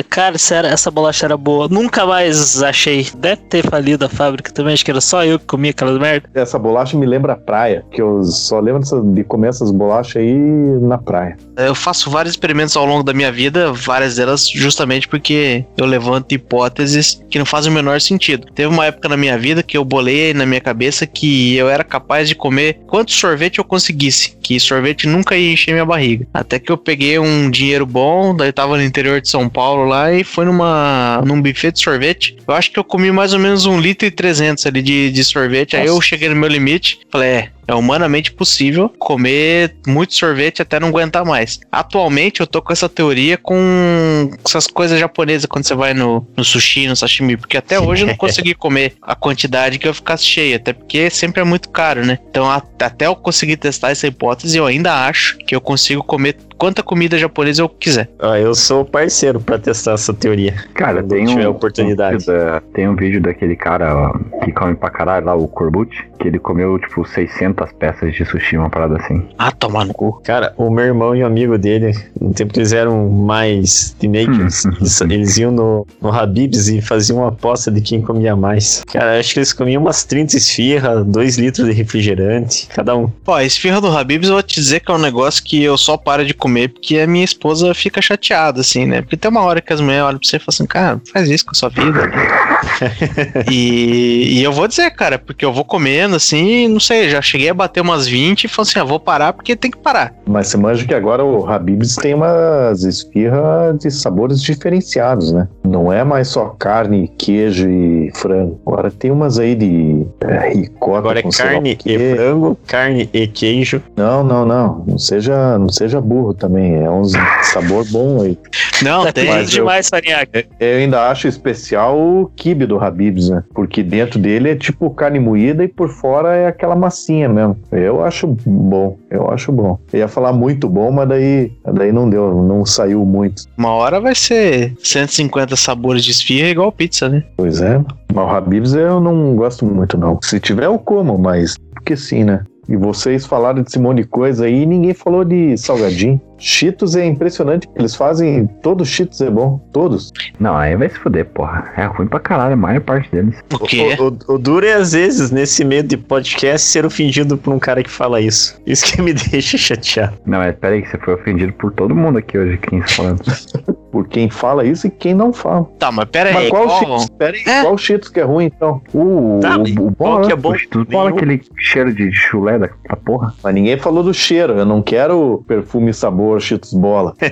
Cara, sério, essa bolacha era boa. Nunca mais achei. Deve ter falido a fábrica também, acho que era só eu que comia aquelas merda.
Essa bolacha me lembra a praia, que eu só lembro de comer essas bolachas aí na praia.
Eu faço vários experimentos ao longo da minha vida, várias delas justamente porque eu levanto hipóteses que não fazem o menor sentido. Teve uma época na minha vida que eu bolei na minha cabeça que eu era capaz de comer quanto sorvete eu conseguisse, que sorvete nunca ia encher minha barriga. Até que eu peguei um dinheiro bom, daí tava no interior de São Paulo lá e foi numa num buffet de sorvete. Eu acho que eu comi mais ou menos um litro e trezentos ali de, de sorvete. Aí eu cheguei no meu limite, falei, é, é humanamente possível comer muito sorvete até não aguentar mais. Atualmente eu tô com essa teoria com essas coisas japonesas quando você vai no, no sushi, no sashimi, porque até hoje eu não consegui comer a quantidade que eu ficasse cheio, até porque sempre é muito caro, né? Então a- até eu conseguir testar essa hipótese, eu ainda acho que eu consigo comer quanta comida japonesa eu quiser.
Ah, eu sou parceiro pra testar essa teoria.
Cara, tem
tiver
um,
oportunidade.
um da- tem um vídeo daquele cara ó, que come pra caralho lá, o Corbucci, que ele comeu, tipo, 600 peças de sushi, uma parada assim.
Ah, tomar no cu.
Cara, o meu irmão e um amigo dele, no tempo que eles eram mais teenagers,
Hum.
eles, eles iam no, no Habib's e faziam uma aposta de quem comia mais. Cara, acho que eles comiam umas 30 esfirra, 2 litros de refrigerante, cada um.
Ó, a esfirra do Habib's eu vou te dizer que é um negócio que eu só paro de comer porque a minha esposa fica chateada, assim, né? Porque tem uma hora que as mulheres olham pra você e falam assim, cara, faz isso com a sua vida. e, e eu vou dizer, cara, porque eu vou comendo, assim, não sei, já cheguei a bater umas 20 e falei assim, ah, vou parar porque tem que parar.
Mas você manja que agora o Habib's tem umas esfirras de sabores diferenciados, né? Não é mais só carne, queijo e frango. Agora tem umas aí de é, ricota
Agora é carne e frango, carne e queijo.
Não, não, não. Não seja, não seja burro também. É um sabor bom aí.
Não,
Tá
tem.
eu-
demais, Farinhaque.
Eu ainda acho especial o do Habib's, né? Porque dentro dele é tipo carne moída e por fora é aquela massinha mesmo. Eu acho bom, eu acho bom. Eu ia falar muito bom, mas daí, daí não deu, não saiu muito.
Uma hora vai ser 150 sabores de esfirra igual pizza, né?
Pois é. Mas o Habib's eu não gosto muito, não. Se tiver, eu como, mas porque sim, né? E vocês falaram desse monte de coisa aí e ninguém falou de salgadinho. Cheetos é impressionante, eles fazem. Todos os Cheetos é bom, todos.
Não, aí vai se fuder, porra. É ruim pra caralho, a maior parte deles.
O quê?
O, o- o duro é, às vezes, nesse meio de podcast, ser ofendido por um cara que fala isso. Isso que me deixa chateado.
Não, mas pera aí, que você foi ofendido por todo mundo aqui hoje, quem está falando.
Por quem fala isso e quem não fala.
Tá, mas pera
Mas
aí,
qual
qual-
Cheetos? Pera aí,
É.
qual Cheetos que é ruim então? Uh,
Tá,
o,
o
qual
bola,
que é bom?
Tu fala aquele cheiro de chulé da porra.
Mas ninguém falou do cheiro. Eu não quero perfume e sabor Cheetos bola.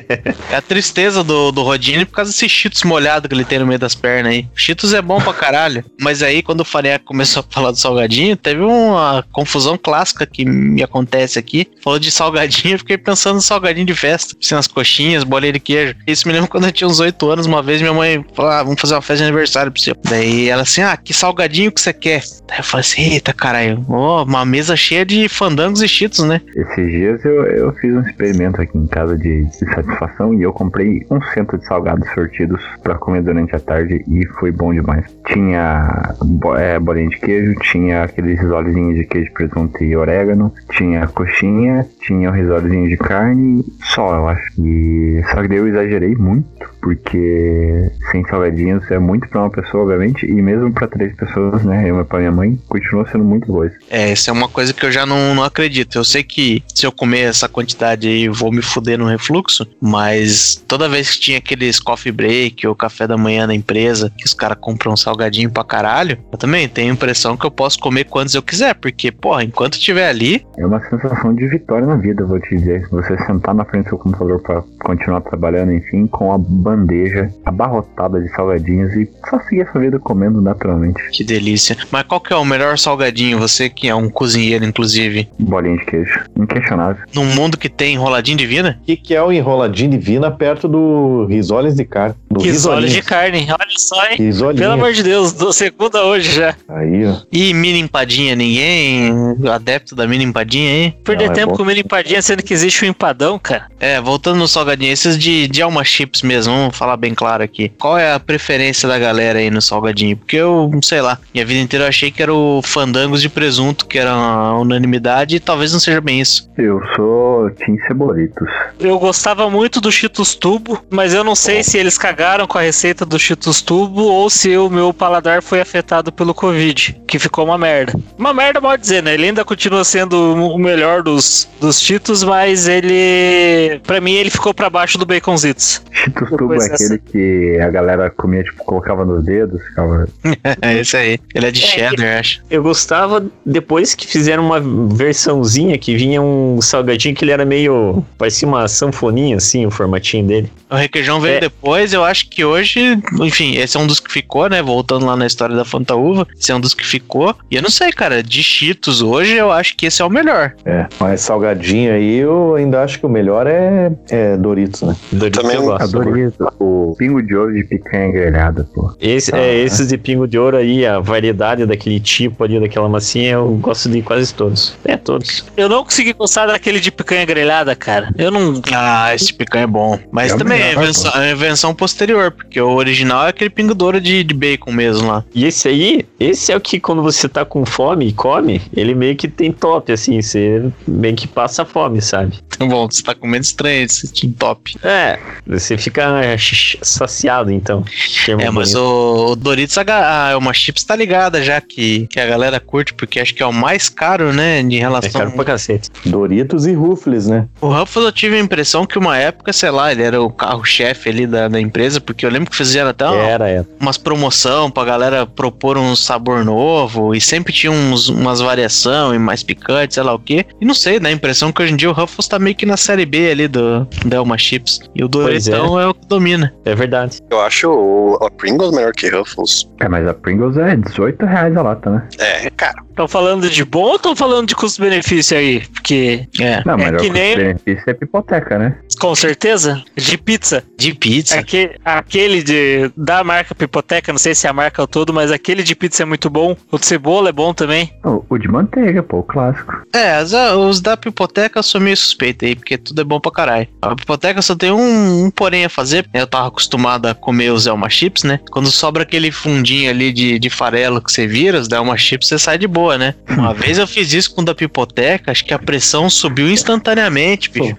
É a tristeza do, do Rodine por causa desse Cheetos molhado que ele tem no meio das pernas aí. Cheetos é bom pra caralho. Mas aí, quando o Faria começou a falar do salgadinho, teve uma confusão clássica que me acontece aqui. Falou de salgadinho, eu fiquei pensando no salgadinho de festa. Assim, as coxinhas, bolinha de queijo. Isso me lembra quando eu tinha uns 8 anos. Uma vez minha mãe falou: ah, vamos fazer uma festa de aniversário pro seu. Daí ela assim: ah, que salgadinho que você quer? Daí eu falei assim: eita caralho, ó, uma mesa cheia de fandangos e cheetos, né?
Esses dias eu, eu fiz um experimento aqui em casa de, de satisfação e eu comprei um centro de salgados sortidos pra comer durante a tarde e foi bom demais. Tinha é, bolinha de queijo, tinha aqueles risolezinhos de queijo, presunto e orégano, tinha coxinha, tinha o risolezinho de carne, só eu acho. E só que daí eu exagerei muito Thank you. Porque sem salgadinhos é muito pra uma pessoa, obviamente, e mesmo pra três pessoas, né? Eu e pra minha mãe, continua sendo muito coisa.
É, isso é uma coisa que eu já não, não acredito. Eu sei que se eu comer essa quantidade aí, eu vou me fuder no refluxo, mas toda vez que tinha aqueles coffee break ou café da manhã na empresa, que os caras compram um salgadinho pra caralho, eu também tenho a impressão que eu posso comer quantos eu quiser, porque, porra, enquanto estiver ali,
É uma sensação de vitória na vida, eu vou te dizer. Você sentar na frente do seu computador pra continuar trabalhando, enfim, com a bandeja abarrotada de salgadinhos e só seguir essa vida comendo naturalmente.
que delícia. Mas qual que é o melhor salgadinho? Você que é um cozinheiro, inclusive,
Bolinha de queijo. Inquestionável.
num mundo que tem enroladinho de vida?
O que, que é o enroladinho divina perto do risoles de carne? Do
Risoles de carne. Olha só, hein?
Risolinho.
Pelo amor de Deus, do segunda hoje já.
Aí, ó.
E mini empadinha, ninguém adepto da mini empadinha aí?
Perder
Não, é
tempo
bom.
comendo empadinha, sendo que existe um empadão, cara.
É, voltando no salgadinho, esses de, de alma chips mesmo, vamos falar bem claro aqui. Qual é a preferência da galera aí no salgadinho? Porque eu, sei lá, minha vida inteira eu achei que era o fandangos de presunto, que era a unanimidade, e talvez não seja bem isso.
Eu sou Tim Cebolitos.
Eu gostava muito do Cheetos Tubo, mas eu não sei se eles cagaram com a receita do Cheetos Tubo ou se o meu paladar foi afetado pelo Covid, que ficou uma merda. Uma merda pode dizer, né? Ele ainda continua sendo o melhor dos, dos Cheetos, mas ele... Pra mim, ele ficou pra baixo do Baconzitos.
Cheetos
Depois
É
dessa-
aquele que a galera comia, tipo, colocava nos dedos, ficava...
É esse aí. Ele é de
É,
cheddar, acho.
Eu gostava depois que fizeram uma versãozinha que vinha um salgadinho que ele era meio. parecia uma sanfoninha, assim, o formatinho dele.
O requeijão veio
É.
depois, eu acho que hoje, enfim, esse é um dos que ficou, né? Voltando lá na história da Fanta Uva, esse é um dos que ficou. E eu não sei, cara, de Cheetos hoje, eu acho que esse é o melhor.
É, mas salgadinho aí, eu ainda acho que o melhor é, é Doritos, né?
Doritos
Também
eu gosto.
Adorei o pingo de ovo de picanha grelhada, pô.
Esse,
Ah,
é,
é.
esses de pingo de ouro aí, a variedade daquele tipo ali, daquela massinha, eu gosto de quase todos. É, todos.
Eu não consegui gostar daquele de picanha grelhada, cara. Eu não...
Ah, esse picanha é bom. Mas
É
também é
melhor,
invenção, é invenção posterior, porque o original é aquele pingo douro de, de bacon mesmo lá.
E esse aí, esse é o que quando você tá com fome e come, ele meio que tem top, assim, você meio que passa fome, sabe?
Bom, você tá comendo estranho esse team top.
É, você fica é, saciado, então.
É, mas
bonito.
o, o Doritos, a, a uma chips tá ligada já, que, que a galera curte, porque acho que é o mais caro, né, em
É
relação...
caro pra cacete.
Doritos e Ruffles, né?
O Ruffles eu tive a impressão que uma época, sei lá, ele era o carro-chefe ali da, da empresa, porque eu lembro que fizeram até uma-
Era, era.
umas promoção pra galera propor um sabor novo, e sempre tinha uns, umas variação e mais picante, sei lá o que. E não sei, dá a impressão que hoje em dia o Ruffles tá meio que na série B ali do Delma Chips. E o
Pois
Doretão é. o que domina.
É verdade.
Eu acho o, a Pringles melhor que Ruffles.
É, mas a Pringles é 18 reais a lata, né?
É, cara.
Estão falando de bom ou estão falando de custo-benefício aí? Porque,
É,
Não,
É
mas
que
o
nem-
benefício é pipoteca, né?
com certeza, de pizza.
de pizza.
Aque- aquele de, da marca Pipoteca, não sei se é a marca todo, mas aquele de pizza é muito bom. O de cebola é bom também.
O, o de manteiga, pô, o clássico.
É, as- os da pipoteca eu sou meio suspeito aí, porque tudo é bom pra caralho. A pipoteca só tem um, um porém a fazer. Eu tava acostumado a comer os Elma Chips, né? Quando sobra aquele fundinho ali de, de farelo que você vira, os da Elma Chips, você sai de boa, né? Uma vez eu fiz isso com o da pipoteca, acho que a pressão subiu instantaneamente, bicho.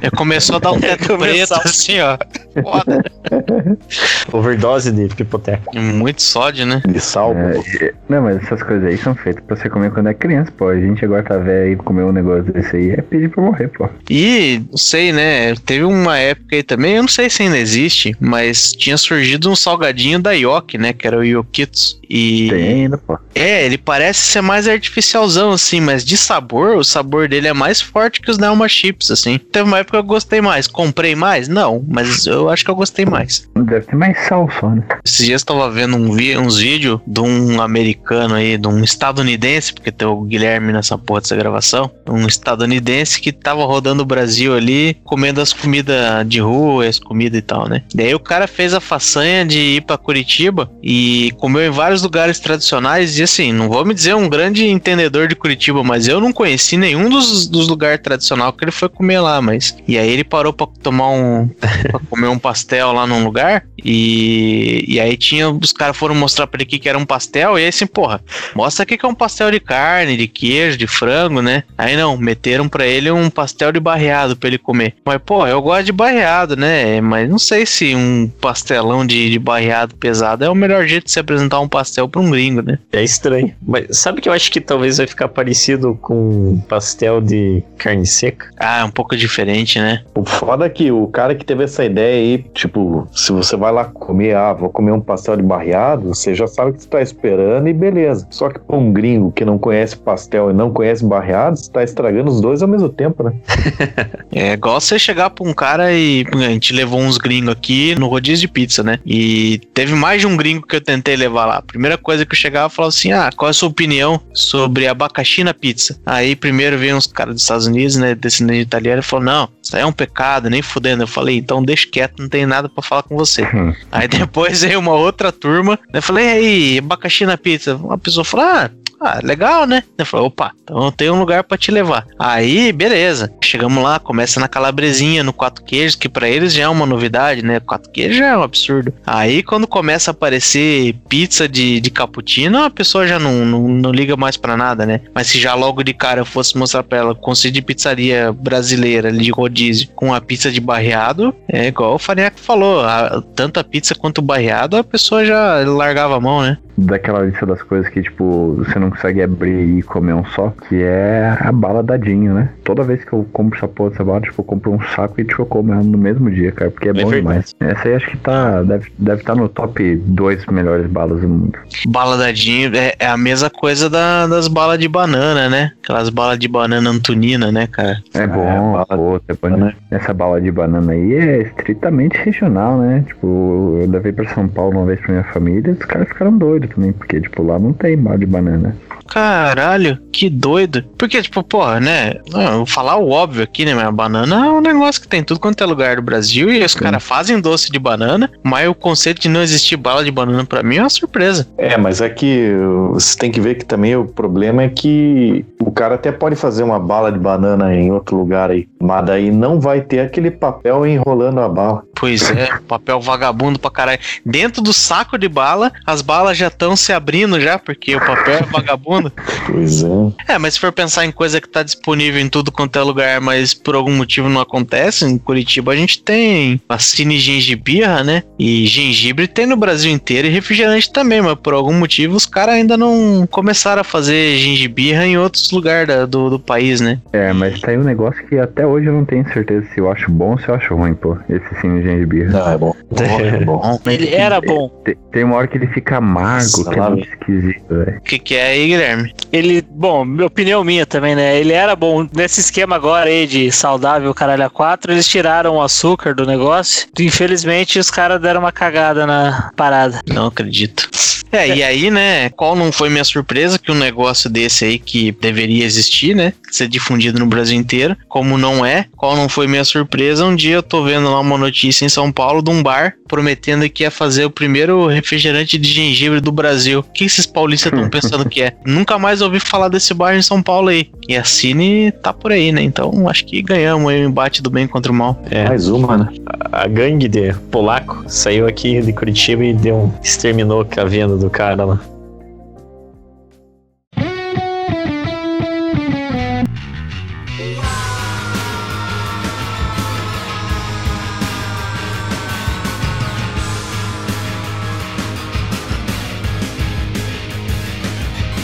É, começou a dar um teto preto,
Começar.
Assim, ó. Foda.
Overdose de pipoteca.
Muito sódio, né?
De sal, pô.
É, não, mas essas coisas aí são feitas pra você comer quando é criança, pô. A gente agora tá velho e comer um negócio desse aí é pedir pra morrer, pô.
E, não sei, né? Teve uma época aí também, eu não sei se ainda existe, mas tinha surgido um salgadinho da Yoki, né? Que era o Yokitos. E.
Tem ainda, pô.
É, ele parece ser mais artificialzão, assim, mas de sabor, o sabor dele é mais forte que os Nelma Chips, assim. Teve uma época que eu gostei mais. Comprei mais? Não, mas eu acho que eu gostei mais.
Deve ter mais sal só, né?
Esses dias eu tava vendo um vi uns vídeos de um americano aí, de um estadunidense, porque tem o Guilherme nessa porra dessa gravação, um estadunidense que tava rodando o Brasil ali, comendo as comidas de rua, as comidas e tal, né? Daí o cara fez a façanha de ir pra Curitiba e comeu em vários melhores lugares tradicionais. E assim, não vou me dizer um grande entendedor de Curitiba, mas eu não conheci nenhum dos, dos lugares tradicionais que ele foi comer lá. Mas e aí ele parou pra tomar um, pra comer um pastel lá num lugar e, e aí tinha os caras foram mostrar pra ele que que era um pastel e aí assim, porra, mostra aqui que é um pastel de carne, de queijo, de frango, né? Aí não, meteram pra ele um pastel de barreado pra ele comer. Mas pô, eu gosto de barreado, né? Mas não sei se um pastelão de, de barreado pesado é o melhor jeito de se apresentar um pastel pra um gringo, né?
É estranho. Mas sabe que eu acho que talvez vai ficar parecido com pastel de carne seca?
Ah, é um pouco diferente, né?
O foda é que o cara que teve essa ideia aí, tipo, se você vai lá comer, ah, vou comer um pastel de barreado, você já sabe o que você tá esperando e beleza. Só que pra um gringo que não conhece pastel e não conhece barreado, você tá estragando os dois ao mesmo tempo, né?
É igual você chegar pra um cara e a gente levou uns gringos aqui no rodízio de pizza, né? E teve mais de um gringo que eu tentei levar lá. Primeira coisa que eu chegava, eu falava assim: ah, qual é a sua opinião sobre abacaxi na pizza? Aí primeiro veio uns caras dos Estados Unidos, né, descendente de italiano, e falou: não, isso aí é um pecado, nem fudendo. Eu falei: então deixa quieto, não tem nada pra falar com você. aí depois veio uma outra turma, né? Eu falei: e aí, abacaxi na pizza? Uma pessoa falou: ah, ah, legal, né? Eu falei, opa, então tem um lugar pra te levar. Aí, beleza. Chegamos lá, começa na calabresinha, no quatro queijos, que pra eles já é uma novidade, né? Quatro queijos já é um absurdo. Aí, quando começa a aparecer pizza de, de cappuccino, a pessoa já não, não, não liga mais pra nada, né? Mas se já logo de cara eu fosse mostrar pra ela conceito de pizzaria brasileira, de rodízio, com a pizza de barreado, é igual o Faneco falou, a- tanto a pizza quanto o barreado, a pessoa já largava a mão, né?
Daquela lista das coisas que, tipo, você não consegue abrir e comer um só, que é a bala dadinho, né? Toda vez que eu compro essa porra dessa bala, tipo, eu compro um saco e, tipo, eu como ela no mesmo dia, cara, porque é, bom
verdade.
demais. Essa aí acho que tá, deve estar deve tá no top 2 melhores balas do mundo.
Baladadinho é, é a mesma coisa da- das balas de banana, né? Aquelas balas de banana antonina, né, cara?
É
Ah,
bom,
é, bala
pô, depois
banana.
essa bala de banana aí é estritamente regional, né? Tipo, eu levei pra São Paulo uma vez pra minha família e os caras ficaram doidos também, porque, tipo, lá não tem bala de banana.
Caralho, que doido. Porque, tipo, porra, né? não, Eu vou falar o óbvio aqui, né? Mas a banana é um negócio que tem tudo quanto é lugar do Brasil e os caras fazem doce de banana, mas o conceito de não existir bala de banana pra mim é uma surpresa.
É, mas é que você tem que ver que também o problema é que o cara até pode fazer uma bala de banana em outro lugar aí, mas daí não vai ter aquele papel enrolando a bala.
Pois é, papel vagabundo pra caralho. Dentro do saco de bala, as balas já estão se abrindo já, porque o papel é vagabundo.
Pois é.
É, mas se for pensar em coisa que tá disponível em tudo quanto é lugar, mas por algum motivo não acontece, em Curitiba a gente tem a Cine Gengibirra, né? E gengibre tem no Brasil inteiro e refrigerante também, mas por algum motivo os caras ainda não começaram a fazer gengibirra em outros lugares da- do, do país, né?
É, mas tá aí um negócio que até hoje eu não tenho certeza se eu acho bom ou se eu acho ruim, pô. Esse sim de gengibre.
Não, é bom. É bom.
Ele era bom.
Tem, tem uma hora que ele fica amargo,
Nossa,
que é muito esquisito, velho.
O que, que é aí, Guilherme?
Ele, bom, minha opinião minha também, né? Ele era bom. Nesse esquema agora aí de saudável caralho a 4, eles tiraram o açúcar do negócio. Infelizmente, os caras deram uma cagada na parada.
Não acredito. É, e aí, né, qual não foi minha surpresa que um negócio desse aí que deveria existir, né, ser difundido no Brasil inteiro, como não é, qual não foi minha surpresa, um dia eu tô vendo lá uma notícia em São Paulo de um bar prometendo que ia fazer o primeiro refrigerante de gengibre do Brasil. O que esses paulistas estão pensando que é? Nunca mais ouvi falar desse bar em São Paulo aí. E a Cine tá por aí, né, então acho que ganhamos aí o embate do bem contra o mal.
É,
Mais uma, né?
a gangue de polaco saiu aqui de Curitiba e deu um, exterminou com a venda do cara lá.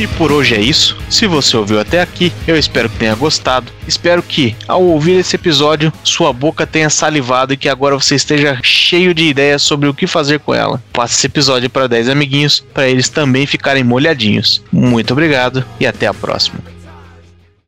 E por hoje é isso. Se você ouviu até aqui, eu espero que tenha gostado. Espero que, ao ouvir esse episódio, sua boca tenha salivado e que agora você esteja cheio de ideias sobre o que fazer com ela. Passe esse episódio para 10 amiguinhos, para eles também ficarem molhadinhos. Muito obrigado e até a próxima.